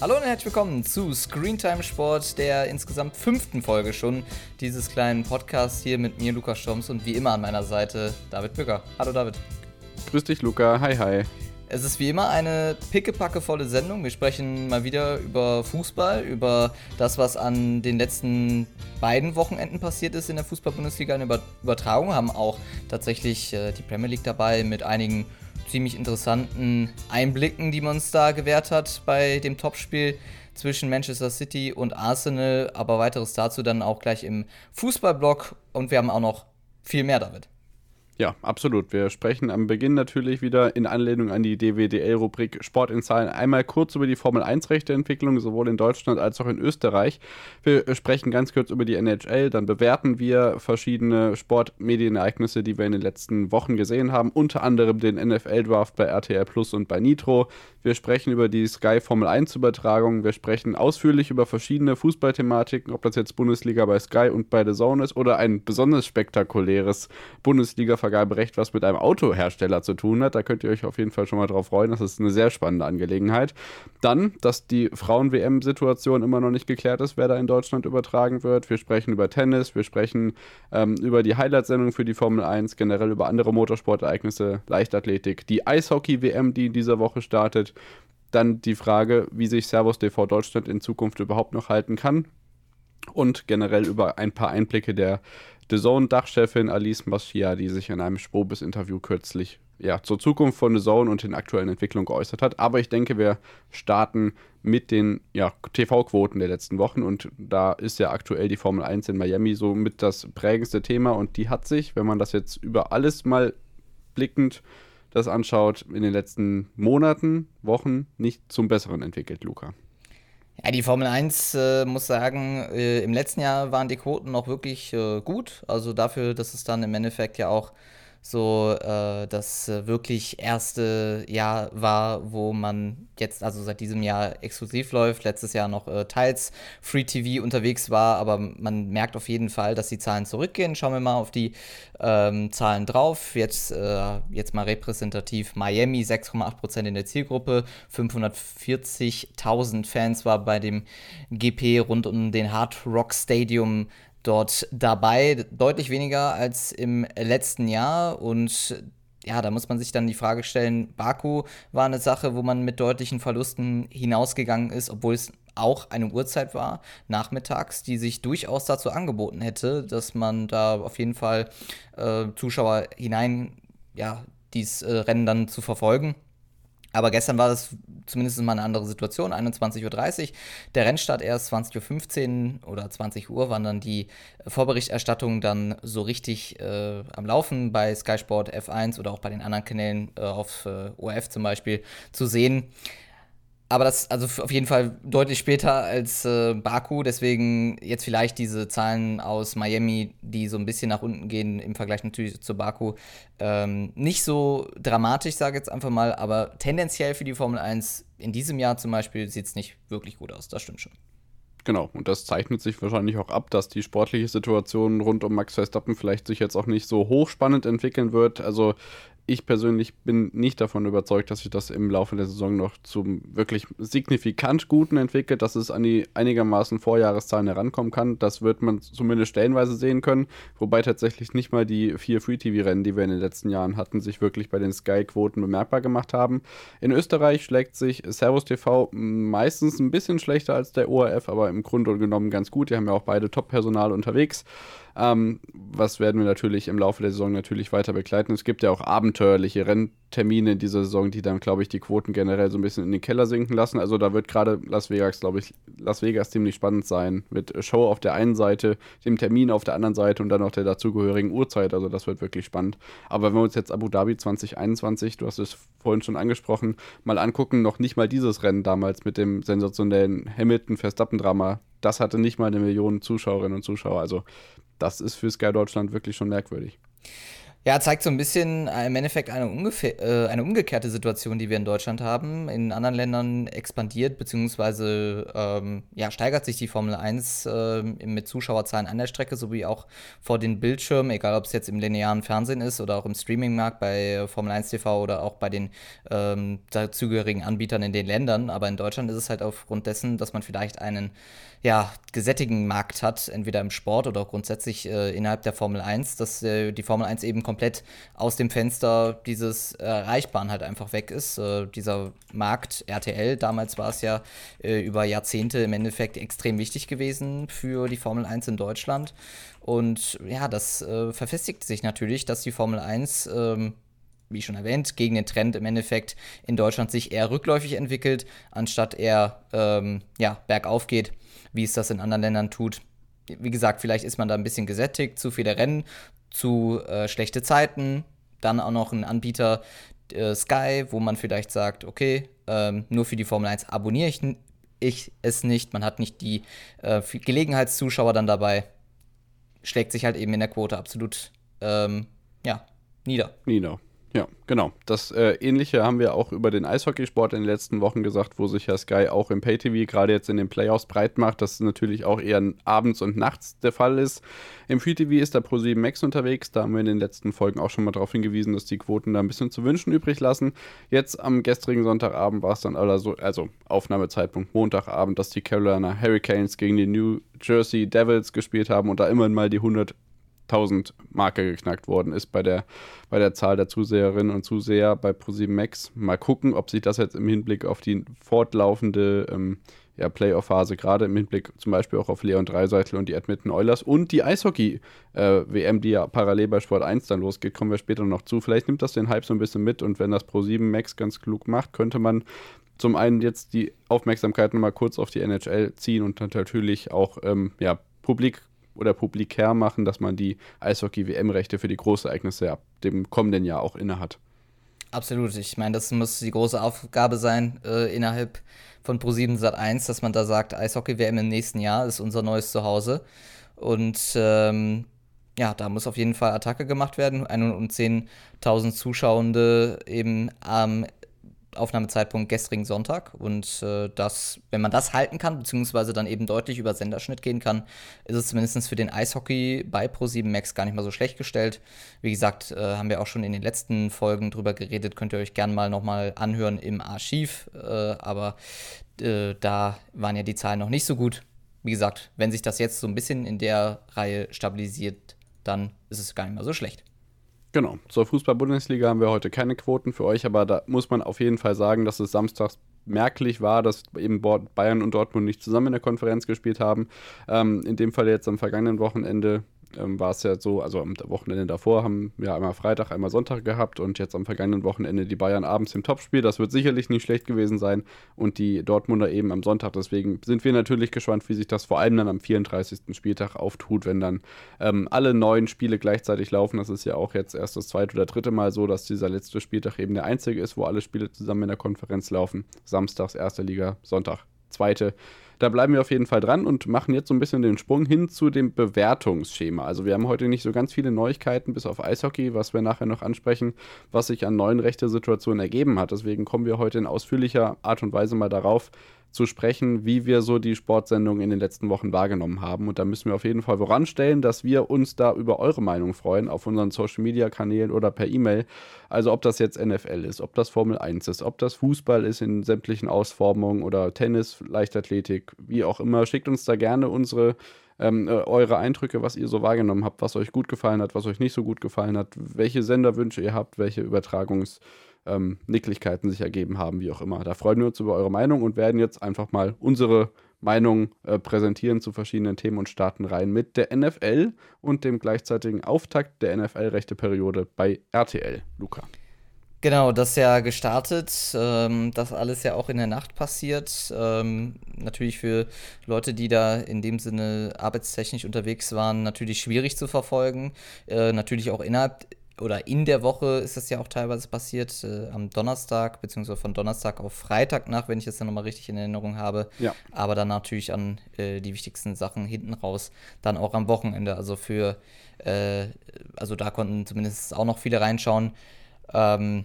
Hallo und herzlich willkommen zu Screentime Sport, der insgesamt fünften Folge schon dieses kleinen Podcasts hier mit mir, Lukas Stoms, und wie immer an meiner Seite David Bücker. Hallo David. Grüß dich, Luca. Hi, hi. Es ist wie immer eine pickepackevolle Sendung. Wir sprechen mal wieder über Fußball, über das, was an den letzten beiden Wochenenden passiert ist in der Fußball-Bundesliga in der Übertragung. Haben auch tatsächlich äh, die Premier League dabei mit einigen ziemlich interessanten Einblicken, die man uns da gewährt hat bei dem Topspiel zwischen Manchester City und Arsenal. Aber weiteres dazu dann auch gleich im Fußballblog und wir haben auch noch viel mehr damit. Ja, absolut. Wir sprechen am Beginn natürlich wieder in Anlehnung an die DWDL-Rubrik Sport in Zahlen einmal kurz über die Formel 1-Rechteentwicklung, sowohl in Deutschland als auch in Österreich. Wir sprechen ganz kurz über die NHL, dann bewerten wir verschiedene Sportmedienereignisse, die wir in den letzten Wochen gesehen haben, unter anderem den NFL-Draft bei RTL Plus und bei Nitro. Wir sprechen über die Sky Formel 1-Übertragung. Wir sprechen ausführlich über verschiedene Fußballthematiken, ob das jetzt Bundesliga bei Sky und bei The Zone ist oder ein besonders spektakuläres Bundesliga-Vergaberecht, was mit einem Autohersteller zu tun hat. Da könnt ihr euch auf jeden Fall schon mal drauf freuen. Das ist eine sehr spannende Angelegenheit. Dann, dass die Frauen-WM-Situation immer noch nicht geklärt ist, wer da in Deutschland übertragen wird. Wir sprechen über Tennis, wir sprechen ähm, über die Highlight-Sendung für die Formel 1, generell über andere Motorsportereignisse, Leichtathletik, die Eishockey-WM, die in dieser Woche startet dann die Frage, wie sich Servus TV Deutschland in Zukunft überhaupt noch halten kann. Und generell über ein paar Einblicke der The Zone-Dachchefin Alice Maschia, die sich in einem Spobis-Interview kürzlich ja, zur Zukunft von The Zone und den aktuellen Entwicklungen geäußert hat. Aber ich denke, wir starten mit den ja, TV-Quoten der letzten Wochen und da ist ja aktuell die Formel 1 in Miami so mit das prägendste Thema und die hat sich, wenn man das jetzt über alles mal blickend das anschaut, in den letzten Monaten, Wochen nicht zum Besseren entwickelt, Luca. Ja, die Formel 1 äh, muss sagen, äh, im letzten Jahr waren die Quoten noch wirklich äh, gut. Also dafür, dass es dann im Endeffekt ja auch so äh, das äh, wirklich erste Jahr war, wo man jetzt, also seit diesem Jahr exklusiv läuft, letztes Jahr noch äh, teils Free TV unterwegs war, aber man merkt auf jeden Fall, dass die Zahlen zurückgehen. Schauen wir mal auf die ähm, Zahlen drauf. Jetzt, äh, jetzt mal repräsentativ Miami, 6,8% in der Zielgruppe, 540.000 Fans war bei dem GP rund um den Hard Rock Stadium dort dabei, deutlich weniger als im letzten Jahr und ja, da muss man sich dann die Frage stellen, Baku war eine Sache, wo man mit deutlichen Verlusten hinausgegangen ist, obwohl es auch eine Uhrzeit war, nachmittags, die sich durchaus dazu angeboten hätte, dass man da auf jeden Fall äh, Zuschauer hinein, ja, dieses äh, Rennen dann zu verfolgen. Aber gestern war das zumindest mal eine andere Situation, 21.30 Uhr. Der Rennstart erst 20.15 Uhr oder 20 Uhr waren dann die Vorberichterstattungen dann so richtig äh, am Laufen bei Sky Sport F1 oder auch bei den anderen Kanälen äh, auf äh, ORF zum Beispiel zu sehen. Aber das also auf jeden Fall deutlich später als äh, Baku. Deswegen jetzt vielleicht diese Zahlen aus Miami, die so ein bisschen nach unten gehen im Vergleich natürlich zu Baku. Ähm, nicht so dramatisch, sage ich jetzt einfach mal, aber tendenziell für die Formel 1 in diesem Jahr zum Beispiel sieht es nicht wirklich gut aus. Das stimmt schon. Genau, und das zeichnet sich wahrscheinlich auch ab, dass die sportliche Situation rund um Max Verstappen vielleicht sich jetzt auch nicht so hochspannend entwickeln wird. Also ich persönlich bin nicht davon überzeugt, dass sich das im Laufe der Saison noch zum wirklich signifikant Guten entwickelt, dass es an die einigermaßen Vorjahreszahlen herankommen kann. Das wird man zumindest stellenweise sehen können, wobei tatsächlich nicht mal die vier Free-TV-Rennen, die wir in den letzten Jahren hatten, sich wirklich bei den Sky-Quoten bemerkbar gemacht haben. In Österreich schlägt sich Servus TV meistens ein bisschen schlechter als der ORF, aber im Grunde genommen ganz gut. Die haben ja auch beide Top-Personal unterwegs. Ähm, was werden wir natürlich im Laufe der Saison natürlich weiter begleiten. Es gibt ja auch abenteuerliche Renntermine in dieser Saison, die dann, glaube ich, die Quoten generell so ein bisschen in den Keller sinken lassen. Also da wird gerade Las Vegas, glaube ich, Las Vegas ziemlich spannend sein. Mit Show auf der einen Seite, dem Termin auf der anderen Seite und dann noch der dazugehörigen Uhrzeit. Also das wird wirklich spannend. Aber wenn wir uns jetzt Abu Dhabi 2021, du hast es vorhin schon angesprochen, mal angucken, noch nicht mal dieses Rennen damals mit dem sensationellen Hamilton-Verstappen-Drama, das hatte nicht mal eine Million Zuschauerinnen und Zuschauer. Also das ist für Sky Deutschland wirklich schon merkwürdig. Ja, zeigt so ein bisschen äh, im Endeffekt eine, äh, eine umgekehrte Situation, die wir in Deutschland haben. In anderen Ländern expandiert bzw. Ähm, ja, steigert sich die Formel 1 äh, mit Zuschauerzahlen an der Strecke sowie auch vor den Bildschirmen, egal ob es jetzt im linearen Fernsehen ist oder auch im Streamingmarkt bei Formel 1 TV oder auch bei den ähm, dazugehörigen Anbietern in den Ländern. Aber in Deutschland ist es halt aufgrund dessen, dass man vielleicht einen ja, gesättigten Markt hat, entweder im Sport oder grundsätzlich äh, innerhalb der Formel 1, dass äh, die Formel 1 eben komplett aus dem Fenster dieses Erreichbaren halt einfach weg ist. Äh, dieser Markt RTL, damals war es ja äh, über Jahrzehnte im Endeffekt extrem wichtig gewesen für die Formel 1 in Deutschland. Und ja, das äh, verfestigt sich natürlich, dass die Formel 1 ähm, wie schon erwähnt, gegen den Trend im Endeffekt in Deutschland sich eher rückläufig entwickelt, anstatt eher ähm, ja, bergauf geht wie es das in anderen Ländern tut. Wie gesagt, vielleicht ist man da ein bisschen gesättigt, zu viele Rennen, zu äh, schlechte Zeiten, dann auch noch ein Anbieter äh, Sky, wo man vielleicht sagt, okay, ähm, nur für die Formel 1 abonniere ich, ich es nicht, man hat nicht die äh, Gelegenheitszuschauer dann dabei, schlägt sich halt eben in der Quote absolut ähm, ja, nieder. Nieder. Ja, genau. Das äh, Ähnliche haben wir auch über den Eishockeysport in den letzten Wochen gesagt, wo sich ja Sky auch im Pay-TV gerade jetzt in den Playoffs breit macht, dass natürlich auch eher abends und nachts der Fall ist. Im Free-TV ist da Pro7 Max unterwegs. Da haben wir in den letzten Folgen auch schon mal darauf hingewiesen, dass die Quoten da ein bisschen zu wünschen übrig lassen. Jetzt am gestrigen Sonntagabend war es dann also, also Aufnahmezeitpunkt Montagabend, dass die Carolina Hurricanes gegen die New Jersey Devils gespielt haben und da immerhin mal die 100 1000 Marke geknackt worden ist bei der, bei der Zahl der Zuseherinnen und Zuseher bei ProSieben Max. Mal gucken, ob sich das jetzt im Hinblick auf die fortlaufende ähm, ja, Playoff-Phase, gerade im Hinblick zum Beispiel auch auf Leon Dreiseitel und die Edmonton Oilers und die Eishockey-WM, äh, die ja parallel bei Sport 1 dann losgeht, kommen wir später noch zu. Vielleicht nimmt das den Hype so ein bisschen mit und wenn das Pro7 Max ganz klug macht, könnte man zum einen jetzt die Aufmerksamkeit nochmal kurz auf die NHL ziehen und dann natürlich auch ähm, ja, Publik oder publikär machen, dass man die Eishockey-WM-Rechte für die Großereignisse ab dem kommenden Jahr auch innehat. Absolut. Ich meine, das muss die große Aufgabe sein äh, innerhalb von Pro7 Sat 1, dass man da sagt, Eishockey-WM im nächsten Jahr ist unser neues Zuhause. Und ähm, ja, da muss auf jeden Fall Attacke gemacht werden. 110.000 Zuschauende eben am Aufnahmezeitpunkt gestrigen Sonntag. Und äh, das, wenn man das halten kann, beziehungsweise dann eben deutlich über Senderschnitt gehen kann, ist es zumindest für den Eishockey bei Pro7 Max gar nicht mal so schlecht gestellt. Wie gesagt, äh, haben wir auch schon in den letzten Folgen drüber geredet, könnt ihr euch gerne mal nochmal anhören im Archiv. Äh, aber äh, da waren ja die Zahlen noch nicht so gut. Wie gesagt, wenn sich das jetzt so ein bisschen in der Reihe stabilisiert, dann ist es gar nicht mal so schlecht. Genau. Zur Fußball-Bundesliga haben wir heute keine Quoten für euch, aber da muss man auf jeden Fall sagen, dass es samstags merklich war, dass eben Bayern und Dortmund nicht zusammen in der Konferenz gespielt haben. Ähm, in dem Fall jetzt am vergangenen Wochenende ähm, war es ja so, also am Wochenende davor haben wir einmal Freitag, einmal Sonntag gehabt und jetzt am vergangenen Wochenende die Bayern abends im Topspiel. Das wird sicherlich nicht schlecht gewesen sein und die Dortmunder eben am Sonntag. Deswegen sind wir natürlich gespannt, wie sich das vor allem dann am 34. Spieltag auftut, wenn dann ähm, alle neun Spiele gleichzeitig laufen. Das ist ja auch jetzt erst das zweite oder dritte Mal so, dass dieser letzte Spieltag eben der einzige ist, wo alle Spiele zusammen in der Konferenz laufen. Samstags erste Liga, Sonntag zweite. Da bleiben wir auf jeden Fall dran und machen jetzt so ein bisschen den Sprung hin zu dem Bewertungsschema. Also wir haben heute nicht so ganz viele Neuigkeiten, bis auf Eishockey, was wir nachher noch ansprechen, was sich an neuen Rechte-Situationen ergeben hat. Deswegen kommen wir heute in ausführlicher Art und Weise mal darauf, zu sprechen, wie wir so die Sportsendung in den letzten Wochen wahrgenommen haben. Und da müssen wir auf jeden Fall voranstellen, dass wir uns da über eure Meinung freuen, auf unseren Social Media Kanälen oder per E-Mail. Also ob das jetzt NFL ist, ob das Formel 1 ist, ob das Fußball ist in sämtlichen Ausformungen oder Tennis, Leichtathletik, wie auch immer. Schickt uns da gerne unsere ähm, äh, eure Eindrücke, was ihr so wahrgenommen habt, was euch gut gefallen hat, was euch nicht so gut gefallen hat, welche Senderwünsche ihr habt, welche Übertragungs- ähm, Nicklichkeiten sich ergeben haben, wie auch immer. Da freuen wir uns über eure Meinung und werden jetzt einfach mal unsere Meinung äh, präsentieren zu verschiedenen Themen und starten rein mit der NFL und dem gleichzeitigen Auftakt der NFL-Rechte-Periode bei RTL. Luca. Genau, das ja gestartet. Ähm, das alles ja auch in der Nacht passiert. Ähm, natürlich für Leute, die da in dem Sinne arbeitstechnisch unterwegs waren, natürlich schwierig zu verfolgen. Äh, natürlich auch innerhalb oder in der Woche ist das ja auch teilweise passiert, äh, am Donnerstag, beziehungsweise von Donnerstag auf Freitag nach, wenn ich das dann nochmal richtig in Erinnerung habe. Ja. Aber dann natürlich an äh, die wichtigsten Sachen hinten raus, dann auch am Wochenende. Also für, äh, also da konnten zumindest auch noch viele reinschauen. Ähm,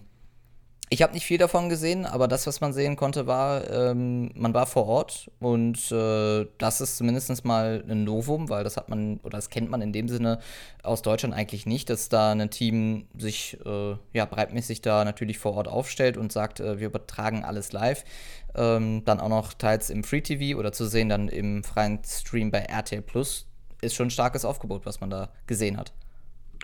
ich habe nicht viel davon gesehen, aber das, was man sehen konnte, war, ähm, man war vor Ort und äh, das ist zumindest mal ein Novum, weil das hat man oder das kennt man in dem Sinne aus Deutschland eigentlich nicht, dass da ein Team sich äh, ja breitmäßig da natürlich vor Ort aufstellt und sagt, äh, wir übertragen alles live. Ähm, dann auch noch teils im Free TV oder zu sehen dann im freien Stream bei RTL Plus ist schon ein starkes Aufgebot, was man da gesehen hat.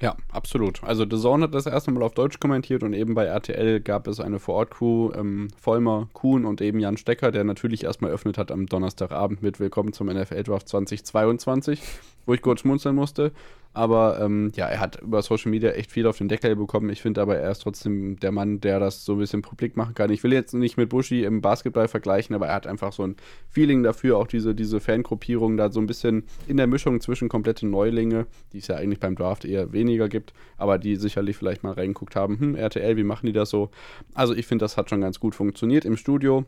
Ja, absolut. Also The Zone hat das erste Mal auf Deutsch kommentiert und eben bei RTL gab es eine Vorort-Crew, ähm, Vollmer, Kuhn und eben Jan Stecker, der natürlich erstmal eröffnet hat am Donnerstagabend mit Willkommen zum NFL Draft 2022, wo ich kurz schmunzeln musste. Aber ähm, ja, er hat über Social Media echt viel auf den Deckel bekommen. Ich finde aber, er ist trotzdem der Mann, der das so ein bisschen publik machen kann. Ich will jetzt nicht mit Bushi im Basketball vergleichen, aber er hat einfach so ein Feeling dafür, auch diese, diese Fangruppierung da so ein bisschen in der Mischung zwischen komplette Neulinge, die es ja eigentlich beim Draft eher weniger gibt, aber die sicherlich vielleicht mal reingeguckt haben, hm, RTL, wie machen die das so? Also ich finde, das hat schon ganz gut funktioniert im Studio.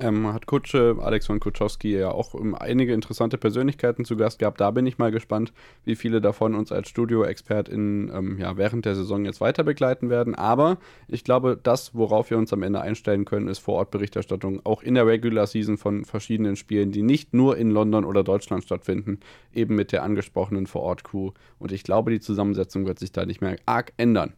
Ähm, hat Kutsche, Alex von Kutschowski ja auch um, einige interessante Persönlichkeiten zu Gast gehabt. Da bin ich mal gespannt, wie viele davon uns als Studio-ExpertInnen ähm, ja, während der Saison jetzt weiter begleiten werden. Aber ich glaube, das, worauf wir uns am Ende einstellen können, ist Vor-Ort-Berichterstattung auch in der Regular Season von verschiedenen Spielen, die nicht nur in London oder Deutschland stattfinden, eben mit der angesprochenen Vor-Ort-Crew. Und ich glaube, die Zusammensetzung wird sich da nicht mehr arg ändern.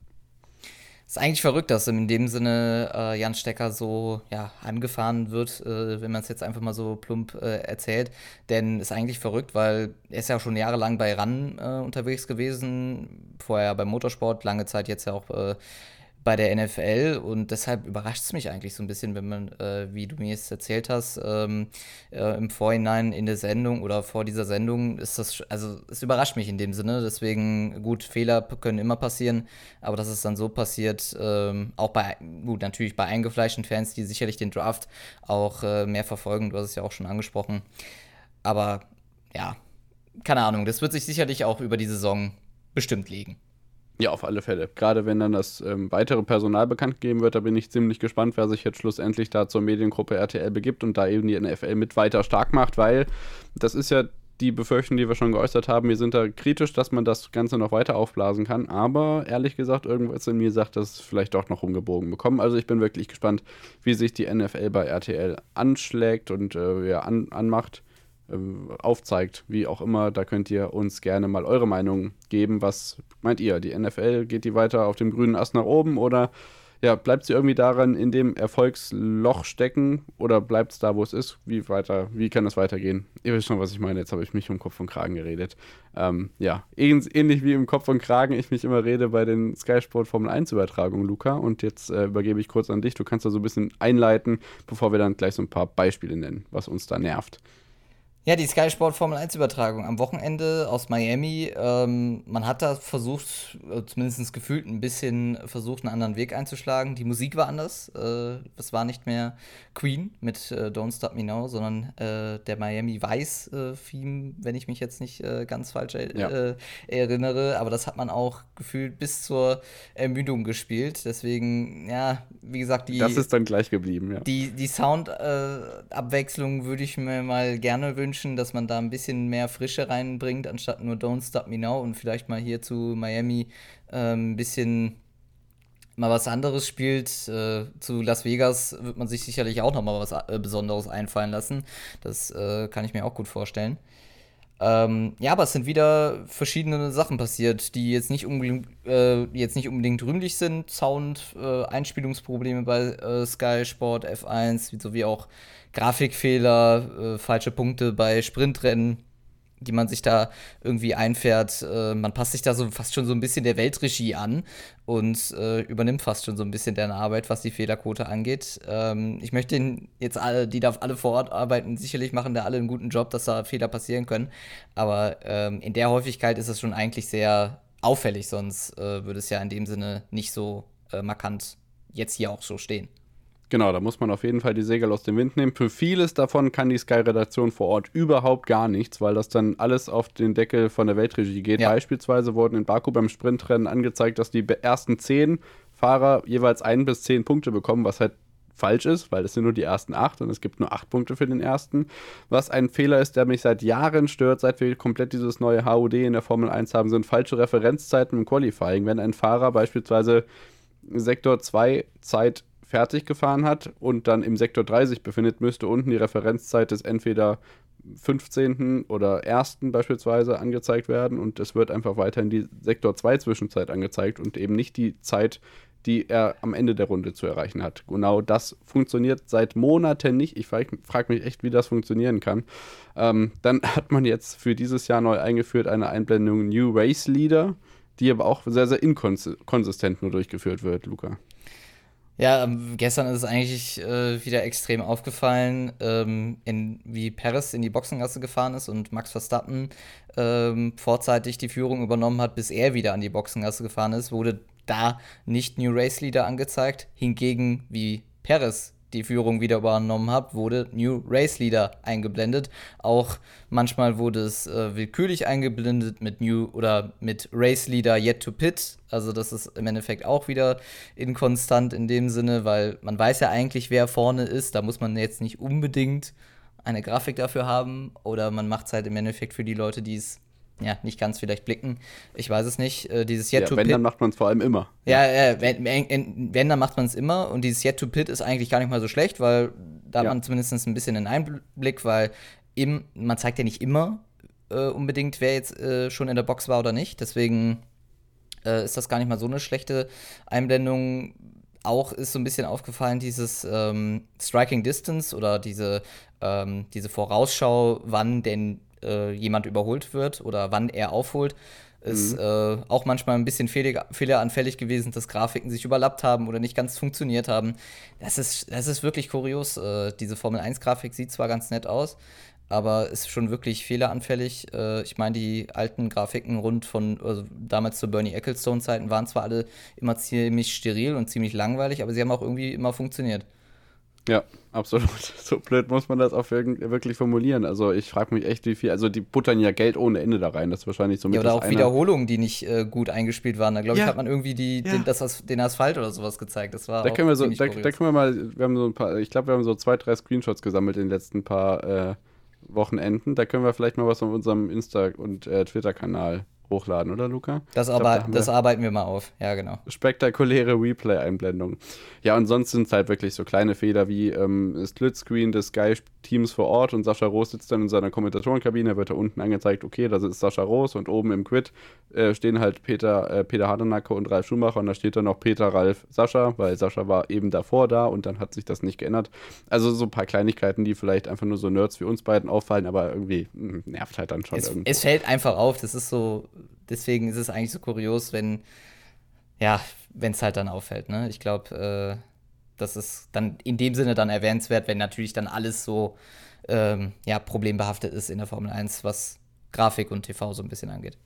Ist eigentlich verrückt, dass in dem Sinne äh, Jan Stecker so ja, angefahren wird, äh, wenn man es jetzt einfach mal so plump äh, erzählt. Denn ist eigentlich verrückt, weil er ist ja schon jahrelang bei RAN äh, unterwegs gewesen, vorher beim Motorsport, lange Zeit jetzt ja auch äh, bei der NFL und deshalb überrascht es mich eigentlich so ein bisschen, wenn man, äh, wie du mir jetzt erzählt hast, ähm, äh, im Vorhinein in der Sendung oder vor dieser Sendung ist das, also es überrascht mich in dem Sinne. Deswegen, gut, Fehler können immer passieren, aber dass es dann so passiert, ähm, auch bei, gut, natürlich bei eingefleischten Fans, die sicherlich den Draft auch äh, mehr verfolgen, du hast es ja auch schon angesprochen. Aber ja, keine Ahnung, das wird sich sicherlich auch über die Saison bestimmt legen. Ja, auf alle Fälle. Gerade wenn dann das ähm, weitere Personal bekannt gegeben wird, da bin ich ziemlich gespannt, wer sich jetzt schlussendlich da zur Mediengruppe RTL begibt und da eben die NFL mit weiter stark macht, weil das ist ja die Befürchtung, die wir schon geäußert haben. Wir sind da kritisch, dass man das Ganze noch weiter aufblasen kann, aber ehrlich gesagt, irgendwas in mir sagt, dass es vielleicht doch noch umgebogen bekommen. Also ich bin wirklich gespannt, wie sich die NFL bei RTL anschlägt und äh, ja, an, anmacht. Ähm, aufzeigt, wie auch immer. Da könnt ihr uns gerne mal eure Meinung geben. Was meint ihr? Die NFL, geht die weiter auf dem grünen Ast nach oben oder ja, bleibt sie irgendwie daran in dem Erfolgsloch stecken oder bleibt es da, wo es ist? Wie weiter, wie kann das weitergehen? Ihr wisst schon, was ich meine. Jetzt habe ich mich um Kopf und Kragen geredet. Ähm, ja, ähnlich wie im Kopf und Kragen ich mich immer rede bei den Sky Sport Formel 1 Übertragungen, Luca. Und jetzt äh, übergebe ich kurz an dich. Du kannst da so ein bisschen einleiten, bevor wir dann gleich so ein paar Beispiele nennen, was uns da nervt. Ja, die Sky Sport Formel 1 Übertragung am Wochenende aus Miami. Ähm, man hat da versucht, äh, zumindest gefühlt ein bisschen versucht, einen anderen Weg einzuschlagen. Die Musik war anders. Äh, es war nicht mehr Queen mit äh, Don't Stop Me Now, sondern äh, der Miami Vice äh, Theme, wenn ich mich jetzt nicht äh, ganz falsch ja. erinnere. Aber das hat man auch gefühlt bis zur Ermüdung gespielt. Deswegen, ja, wie gesagt, die. Das ist dann gleich geblieben, ja. Die, die Soundabwechslung würde ich mir mal gerne wünschen wünschen, dass man da ein bisschen mehr Frische reinbringt, anstatt nur Don't Stop Me Now und vielleicht mal hier zu Miami äh, ein bisschen mal was anderes spielt. Äh, zu Las Vegas wird man sich sicherlich auch noch mal was äh, Besonderes einfallen lassen. Das äh, kann ich mir auch gut vorstellen. Ähm, ja, aber es sind wieder verschiedene Sachen passiert, die jetzt nicht unbedingt, äh, jetzt nicht unbedingt rühmlich sind. Sound, äh, Einspielungsprobleme bei äh, Sky Sport F1, sowie auch Grafikfehler, äh, falsche Punkte bei Sprintrennen, die man sich da irgendwie einfährt. Äh, man passt sich da so fast schon so ein bisschen der Weltregie an und äh, übernimmt fast schon so ein bisschen deren Arbeit, was die Fehlerquote angeht. Ähm, ich möchte jetzt alle, die da alle vor Ort arbeiten, sicherlich machen da alle einen guten Job, dass da Fehler passieren können. Aber ähm, in der Häufigkeit ist es schon eigentlich sehr auffällig, sonst äh, würde es ja in dem Sinne nicht so äh, markant jetzt hier auch so stehen. Genau, da muss man auf jeden Fall die Segel aus dem Wind nehmen. Für vieles davon kann die Sky-Redaktion vor Ort überhaupt gar nichts, weil das dann alles auf den Deckel von der Weltregie geht. Ja. Beispielsweise wurden in Baku beim Sprintrennen angezeigt, dass die ersten zehn Fahrer jeweils ein bis zehn Punkte bekommen, was halt falsch ist, weil es sind nur die ersten acht und es gibt nur acht Punkte für den ersten. Was ein Fehler ist, der mich seit Jahren stört, seit wir komplett dieses neue HUD in der Formel 1 haben, sind falsche Referenzzeiten im Qualifying. Wenn ein Fahrer beispielsweise Sektor 2 Zeit fertig gefahren hat und dann im Sektor 3 sich befindet, müsste unten die Referenzzeit des entweder 15. oder 1. beispielsweise angezeigt werden und es wird einfach weiterhin die Sektor 2 Zwischenzeit angezeigt und eben nicht die Zeit, die er am Ende der Runde zu erreichen hat. Genau das funktioniert seit Monaten nicht. Ich frage frag mich echt, wie das funktionieren kann. Ähm, dann hat man jetzt für dieses Jahr neu eingeführt eine Einblendung New Race Leader, die aber auch sehr, sehr inkonsistent nur durchgeführt wird, Luca. Ja, ähm, gestern ist es eigentlich äh, wieder extrem aufgefallen, ähm, in, wie Perez in die Boxengasse gefahren ist und Max Verstappen ähm, vorzeitig die Führung übernommen hat, bis er wieder an die Boxengasse gefahren ist, wurde da nicht New Race Leader angezeigt. Hingegen, wie Perez die Führung wieder übernommen hat, wurde New Race Leader eingeblendet. Auch manchmal wurde es äh, willkürlich eingeblendet mit New oder mit Race Leader Yet to Pit. Also das ist im Endeffekt auch wieder inkonstant in dem Sinne, weil man weiß ja eigentlich, wer vorne ist. Da muss man jetzt nicht unbedingt eine Grafik dafür haben oder man macht es halt im Endeffekt für die Leute, die es ja, nicht ganz vielleicht blicken. Ich weiß es nicht. Äh, dieses Yet ja, to wenn, Pit. Wenn, dann macht man es vor allem immer. Ja, äh, wenn, wenn, dann macht man es immer. Und dieses Yet to Pit ist eigentlich gar nicht mal so schlecht, weil da ja. hat man zumindest ein bisschen einen Einblick, weil im, man zeigt ja nicht immer äh, unbedingt, wer jetzt äh, schon in der Box war oder nicht. Deswegen äh, ist das gar nicht mal so eine schlechte Einblendung. Auch ist so ein bisschen aufgefallen, dieses ähm, Striking Distance oder diese, ähm, diese Vorausschau, wann denn äh, jemand überholt wird oder wann er aufholt. Ist mhm. äh, auch manchmal ein bisschen fehler, fehleranfällig gewesen, dass Grafiken sich überlappt haben oder nicht ganz funktioniert haben. Das ist, das ist wirklich kurios. Äh, diese Formel 1-Grafik sieht zwar ganz nett aus, aber ist schon wirklich fehleranfällig. Äh, ich meine, die alten Grafiken rund von also damals zu Bernie Ecclestone-Zeiten waren zwar alle immer ziemlich steril und ziemlich langweilig, aber sie haben auch irgendwie immer funktioniert. Ja, absolut. So blöd muss man das auch wirklich formulieren. Also ich frage mich echt, wie viel. Also die buttern ja Geld ohne Ende da rein. Das ist wahrscheinlich so mit Ja, oder auch Wiederholungen, die nicht äh, gut eingespielt waren. Da glaube ich, ja. hat man irgendwie die, ja. den, das, den Asphalt oder sowas gezeigt. Das war da können wir so, da, da, können wir mal, wir haben so ein paar, ich glaube, wir haben so zwei, drei Screenshots gesammelt in den letzten paar äh, Wochenenden. Da können wir vielleicht mal was auf unserem Insta- und äh, Twitter-Kanal hochladen, oder Luca? Das, glaub, da das arbeiten wir mal auf, ja genau. Spektakuläre Replay-Einblendung. Ja, und sonst sind es halt wirklich so kleine Fehler wie ähm, Splitscreen des Sky-Teams vor Ort und Sascha Roos sitzt dann in seiner Kommentatorenkabine, wird da unten angezeigt, okay, das ist Sascha Roos und oben im Quid äh, stehen halt Peter, äh, Peter Hardenacke und Ralf Schumacher und da steht dann noch Peter, Ralf, Sascha, weil Sascha war eben davor da und dann hat sich das nicht geändert. Also so ein paar Kleinigkeiten, die vielleicht einfach nur so Nerds wie uns beiden auffallen, aber irgendwie mh, hm, nervt halt dann schon es. Es fällt einfach auf, das ist so deswegen ist es eigentlich so kurios, wenn, ja, wenn es halt dann auffällt. Ne? Ich glaube, äh, das ist dann in dem Sinne dann erwähnenswert, wenn natürlich dann alles so ähm, ja, problembehaftet ist in der Formel 1, was Grafik und TV so ein bisschen angeht.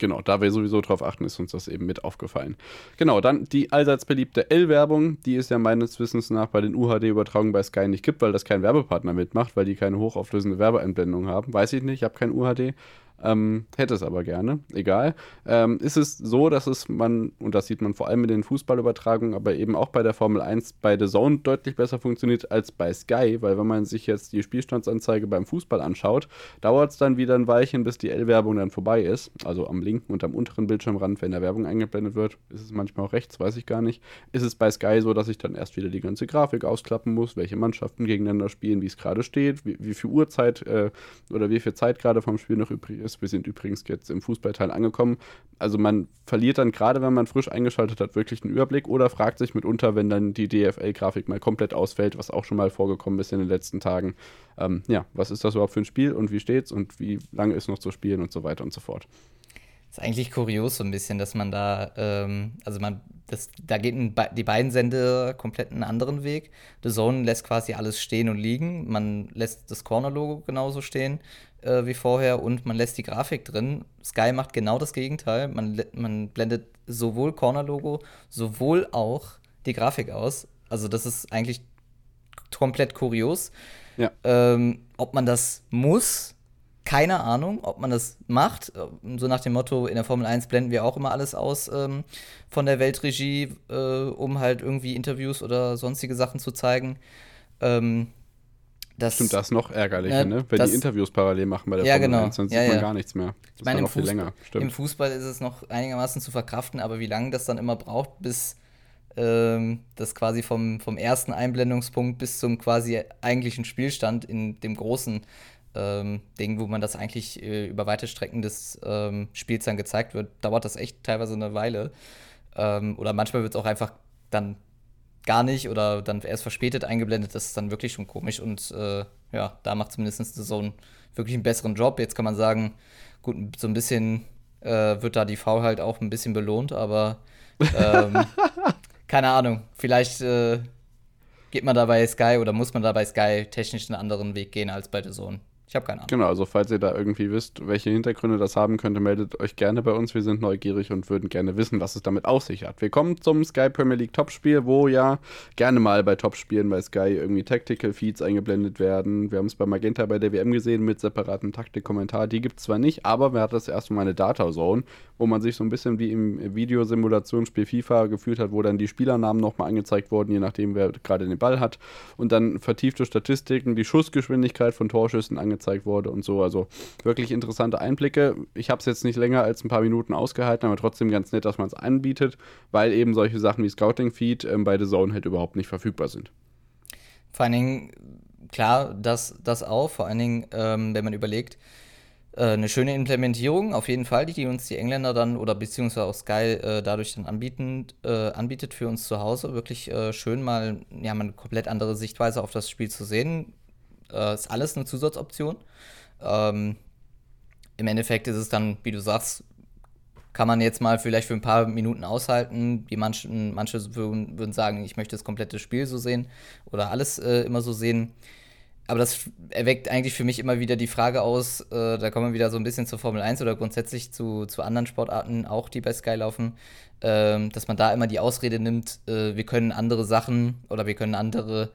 Genau, da wir sowieso drauf achten, ist uns das eben mit aufgefallen. Genau, dann die allseits beliebte L-Werbung, die es ja meines Wissens nach bei den UHD-Übertragungen bei Sky nicht gibt, weil das kein Werbepartner mitmacht, weil die keine hochauflösende Werbeeinblendung haben. Weiß ich nicht, ich habe kein UHD. Ähm, hätte es aber gerne, egal. Ähm, ist es so, dass es man, und das sieht man vor allem mit den Fußballübertragungen, aber eben auch bei der Formel 1 bei The Zone deutlich besser funktioniert als bei Sky, weil wenn man sich jetzt die Spielstandsanzeige beim Fußball anschaut, dauert es dann wieder ein Weilchen, bis die L-Werbung dann vorbei ist. Also am linken und am unteren Bildschirmrand, wenn der Werbung eingeblendet wird, ist es manchmal auch rechts, weiß ich gar nicht. Ist es bei Sky so, dass ich dann erst wieder die ganze Grafik ausklappen muss, welche Mannschaften gegeneinander spielen, wie es gerade steht, wie, wie viel Uhrzeit äh, oder wie viel Zeit gerade vom Spiel noch übrig ist ist. Wir sind übrigens jetzt im Fußballteil angekommen. Also man verliert dann gerade, wenn man frisch eingeschaltet hat, wirklich einen Überblick oder fragt sich mitunter, wenn dann die DFL-Grafik mal komplett ausfällt, was auch schon mal vorgekommen ist in den letzten Tagen. Ähm, ja, was ist das überhaupt für ein Spiel und wie steht's und wie lange ist noch zu spielen und so weiter und so fort. Ist eigentlich kurios so ein bisschen, dass man da, ähm, also man, das, da geht die beiden Sende komplett einen anderen Weg. The Zone lässt quasi alles stehen und liegen. Man lässt das Corner-Logo genauso stehen äh, wie vorher und man lässt die Grafik drin. Sky macht genau das Gegenteil. Man, man blendet sowohl Corner-Logo, sowohl auch die Grafik aus. Also das ist eigentlich komplett kurios. Ja. Ähm, ob man das muss, keine Ahnung, ob man das macht. So nach dem Motto, in der Formel 1 blenden wir auch immer alles aus ähm, von der Weltregie, äh, um halt irgendwie Interviews oder sonstige Sachen zu zeigen. Ähm, das, Stimmt, das ist noch ärgerlicher, ne? Wenn das, die Interviews parallel machen bei der ja, Formel genau. 1, dann sieht ja, man ja. gar nichts mehr. Das ich meine, im, Fußball, im Fußball ist es noch einigermaßen zu verkraften, aber wie lange das dann immer braucht, bis ähm, das quasi vom, vom ersten Einblendungspunkt bis zum quasi eigentlichen Spielstand in dem großen ähm, Ding, wo man das eigentlich äh, über weite Strecken des ähm, Spiels dann gezeigt wird, dauert das echt teilweise eine Weile. Ähm, oder manchmal wird es auch einfach dann gar nicht oder dann erst verspätet eingeblendet. Das ist dann wirklich schon komisch. Und äh, ja, da macht zumindest The Zone wirklich einen besseren Job. Jetzt kann man sagen, gut, so ein bisschen äh, wird da die V halt auch ein bisschen belohnt, aber ähm, keine Ahnung. Vielleicht äh, geht man da bei Sky oder muss man da bei Sky technisch einen anderen Weg gehen als bei The Zone. Ich habe keine Ahnung. Genau, also falls ihr da irgendwie wisst, welche Hintergründe das haben könnte, meldet euch gerne bei uns. Wir sind neugierig und würden gerne wissen, was es damit auf sich hat. Wir kommen zum Sky Premier League Topspiel, wo ja gerne mal bei Topspielen bei Sky irgendwie Tactical Feeds eingeblendet werden. Wir haben es bei Magenta bei der WM gesehen mit separaten Taktikkommentar. Die gibt es zwar nicht, aber wir hatten das erste Mal eine Data Zone, wo man sich so ein bisschen wie im Videosimulationsspiel FIFA gefühlt hat, wo dann die Spielernamen nochmal angezeigt wurden, je nachdem, wer gerade den Ball hat. Und dann vertiefte Statistiken, die Schussgeschwindigkeit von Torschüssen angezeigt angezeigt wurde und so. Also wirklich interessante Einblicke. Ich habe es jetzt nicht länger als ein paar Minuten ausgehalten, aber trotzdem ganz nett, dass man es anbietet, weil eben solche Sachen wie Scouting Feed ähm, bei The Zone halt überhaupt nicht verfügbar sind. Vor allen Dingen, klar, das, das auch, vor allen Dingen, ähm, wenn man überlegt, äh, eine schöne Implementierung, auf jeden Fall, die uns die Engländer dann oder beziehungsweise auch Sky äh, dadurch dann anbieten, äh, anbietet für uns zu Hause. Wirklich äh, schön mal, ja, mal eine komplett andere Sichtweise auf das Spiel zu sehen. Äh, ist alles eine Zusatzoption. Ähm, Im Endeffekt ist es dann, wie du sagst, kann man jetzt mal vielleicht für ein paar Minuten aushalten. Die manchen, manche würden, würden sagen, ich möchte das komplette Spiel so sehen oder alles äh, immer so sehen. Aber das erweckt eigentlich für mich immer wieder die Frage aus, äh, da kommen wir wieder so ein bisschen zur Formel 1 oder grundsätzlich zu, zu anderen Sportarten, auch die bei Sky laufen, äh, dass man da immer die Ausrede nimmt, äh, wir können andere Sachen oder wir können andere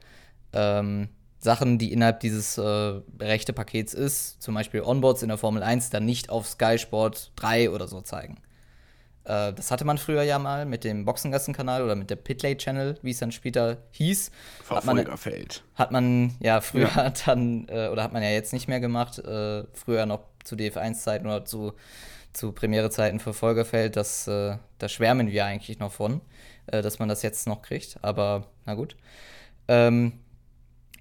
ähm, Sachen, die innerhalb dieses äh, rechte Pakets ist, zum Beispiel Onboards in der Formel 1, dann nicht auf Sky Sport 3 oder so zeigen. Äh, das hatte man früher ja mal mit dem Boxengassen-Kanal oder mit der Pitlay Channel, wie es dann später hieß. Verfolgerfeld. Hat man, hat man ja früher ja. dann, äh, oder hat man ja jetzt nicht mehr gemacht, äh, früher noch zu DF1-Zeiten oder zu, zu Premiere-Zeiten Verfolgerfeld, das, äh, da schwärmen wir eigentlich noch von, äh, dass man das jetzt noch kriegt, aber na gut. Ähm,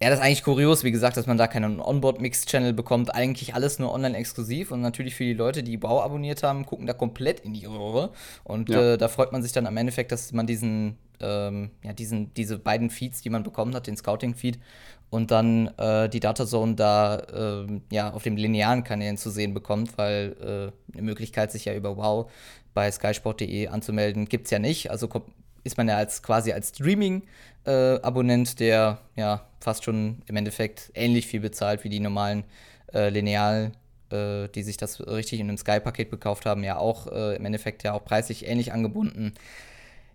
ja, das ist eigentlich kurios, wie gesagt, dass man da keinen Onboard-Mix-Channel bekommt. Eigentlich alles nur online exklusiv. Und natürlich für die Leute, die Bau abonniert haben, gucken da komplett in die Röhre. Und ja. äh, da freut man sich dann am Endeffekt, dass man diesen, ähm, ja, diesen, diese beiden Feeds, die man bekommen hat, den Scouting-Feed und dann äh, die Datazone da äh, ja, auf den linearen Kanälen zu sehen bekommt, weil äh, eine Möglichkeit, sich ja über Wow bei skysport.de anzumelden, gibt es ja nicht. Also ist man ja als quasi als Streaming-Abonnent, äh, der ja fast schon im Endeffekt ähnlich viel bezahlt wie die normalen äh, Lineal, äh, die sich das richtig in einem Sky-Paket gekauft haben, ja auch äh, im Endeffekt ja auch preislich ähnlich angebunden.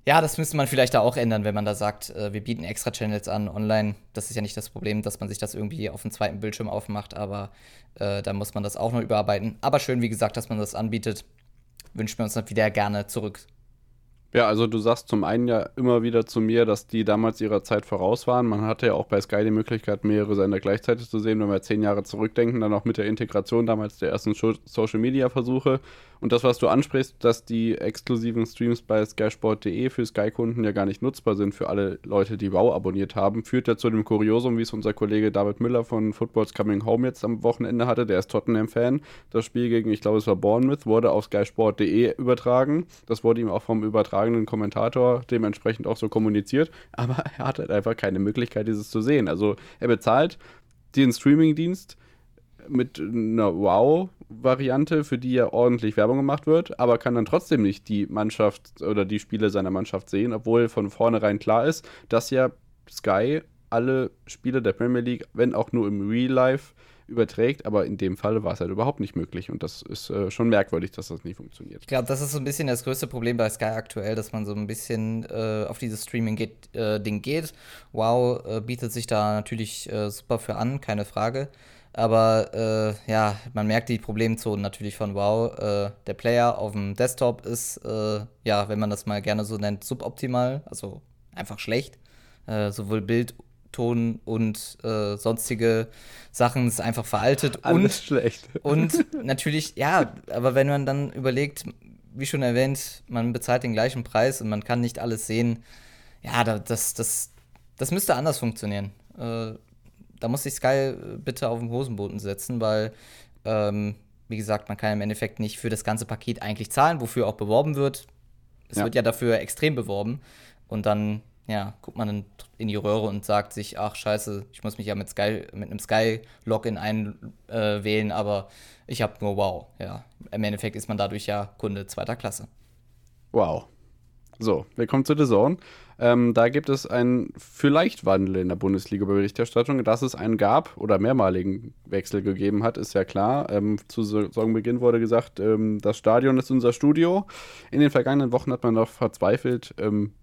Ja, das müsste man vielleicht da auch ändern, wenn man da sagt, äh, wir bieten extra Channels an online. Das ist ja nicht das Problem, dass man sich das irgendwie auf dem zweiten Bildschirm aufmacht, aber äh, da muss man das auch noch überarbeiten. Aber schön, wie gesagt, dass man das anbietet. Wünschen wir uns dann wieder gerne zurück ja, also du sagst zum einen ja immer wieder zu mir, dass die damals ihrer Zeit voraus waren. Man hatte ja auch bei Sky die Möglichkeit, mehrere Sender gleichzeitig zu sehen, wenn wir zehn Jahre zurückdenken, dann auch mit der Integration damals der ersten Social-Media-Versuche. Und das, was du ansprichst, dass die exklusiven Streams bei skysport.de für Sky-Kunden ja gar nicht nutzbar sind für alle Leute, die Wow abonniert haben, führt ja zu dem Kuriosum, wie es unser Kollege David Müller von Football's Coming Home jetzt am Wochenende hatte. Der ist Tottenham-Fan. Das Spiel gegen, ich glaube, es war Bournemouth, wurde auf skysport.de übertragen. Das wurde ihm auch vom übertragenen Kommentator dementsprechend auch so kommuniziert. Aber er hat halt einfach keine Möglichkeit, dieses zu sehen. Also er bezahlt den Streaming-Dienst mit einer Wow-Variante, für die ja ordentlich Werbung gemacht wird, aber kann dann trotzdem nicht die Mannschaft oder die Spiele seiner Mannschaft sehen, obwohl von vornherein klar ist, dass ja Sky alle Spiele der Premier League, wenn auch nur im Real Life, überträgt, aber in dem Fall war es halt überhaupt nicht möglich und das ist äh, schon merkwürdig, dass das nicht funktioniert. Ich glaube, das ist so ein bisschen das größte Problem bei Sky aktuell, dass man so ein bisschen äh, auf dieses Streaming-Ding geht, äh, geht. Wow äh, bietet sich da natürlich äh, super für an, keine Frage. Aber äh, ja, man merkt die Problemzonen natürlich von Wow. der Player auf dem Desktop ist, ja, wenn man das mal gerne so nennt, suboptimal, also einfach schlecht. sowohl Bild Ton und äh, sonstige Sachen ist einfach veraltet. Alles und schlecht. Und natürlich, ja, aber wenn man dann überlegt, wie schon erwähnt, man bezahlt den gleichen Preis und man kann nicht alles sehen, ja, das, das, das müsste anders funktionieren. Äh, da muss sich Sky bitte auf den Hosenboden setzen, weil, ähm, wie gesagt, man kann im Endeffekt nicht für das ganze Paket eigentlich zahlen, wofür auch beworben wird. Es ja. wird ja dafür extrem beworben. Und dann ja, guckt man in die Röhre und sagt sich, ach scheiße, ich muss mich ja mit Sky, mit einem Sky-Login einwählen, äh, aber ich habe nur Wow. Ja, im Endeffekt ist man dadurch ja Kunde zweiter Klasse. Wow. So, willkommen zu The Zone. Ähm, da gibt es einen vielleicht Wandel in der Bundesliga-Berichterstattung. Dass es einen gab oder mehrmaligen Wechsel gegeben hat, ist ja klar. Ähm, zu Saisonbeginn wurde gesagt, ähm, das Stadion ist unser Studio. In den vergangenen Wochen hat man noch verzweifelt ähm,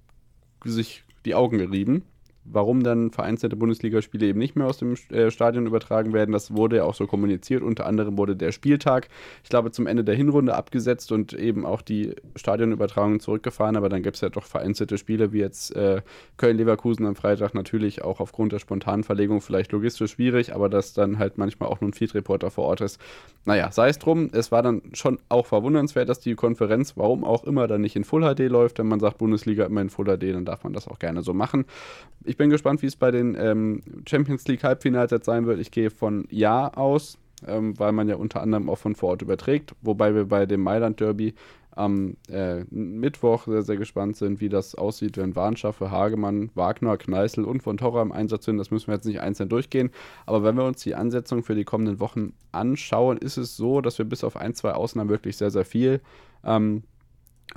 sich die Augen gerieben. Warum dann vereinzelte Bundesligaspiele eben nicht mehr aus dem äh, Stadion übertragen werden, das wurde ja auch so kommuniziert. Unter anderem wurde der Spieltag, ich glaube, zum Ende der Hinrunde abgesetzt und eben auch die Stadionübertragung zurückgefahren. Aber dann gibt es ja doch vereinzelte Spiele, wie jetzt äh, Köln-Leverkusen am Freitag natürlich auch aufgrund der spontanen Verlegung vielleicht logistisch schwierig, aber dass dann halt manchmal auch nur ein Feed-Reporter vor Ort ist. Naja, sei es drum, es war dann schon auch verwundernswert, dass die Konferenz, warum auch immer, dann nicht in Full HD läuft. Wenn man sagt, Bundesliga immer in Full HD, dann darf man das auch gerne so machen. Ich bin gespannt, wie es bei den ähm, Champions League Halbfinals jetzt sein wird. Ich gehe von Ja aus, ähm, weil man ja unter anderem auch von vor Ort überträgt. Wobei wir bei dem Mailand Derby am äh, Mittwoch sehr, sehr gespannt sind, wie das aussieht, wenn Warnschaffe, Hagemann, Wagner, Kneißl und von Torra im Einsatz sind. Das müssen wir jetzt nicht einzeln durchgehen. Aber wenn wir uns die Ansetzung für die kommenden Wochen anschauen, ist es so, dass wir bis auf ein, zwei Ausnahmen wirklich sehr, sehr viel ähm,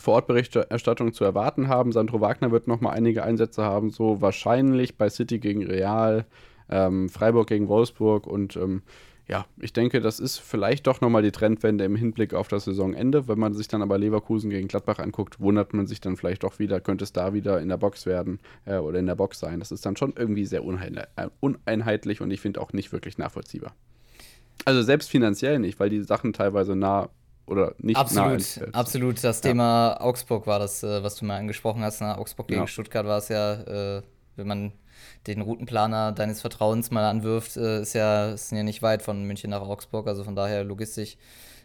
Vorortberichterstattung zu erwarten haben. Sandro Wagner wird nochmal einige Einsätze haben, so wahrscheinlich bei City gegen Real, ähm, Freiburg gegen Wolfsburg und ähm, ja, ich denke, das ist vielleicht doch nochmal die Trendwende im Hinblick auf das Saisonende. Wenn man sich dann aber Leverkusen gegen Gladbach anguckt, wundert man sich dann vielleicht doch wieder, könnte es da wieder in der Box werden äh, oder in der Box sein. Das ist dann schon irgendwie sehr äh, uneinheitlich und ich finde auch nicht wirklich nachvollziehbar. Also selbst finanziell nicht, weil die Sachen teilweise nah oder nicht absolut, absolut. Das ja. Thema Augsburg war das, äh, was du mal angesprochen hast. Ne? Augsburg gegen ja. Stuttgart war es ja, äh, wenn man den Routenplaner deines Vertrauens mal anwirft, äh, ist ja, ist ja nicht weit von München nach Augsburg. Also von daher logistisch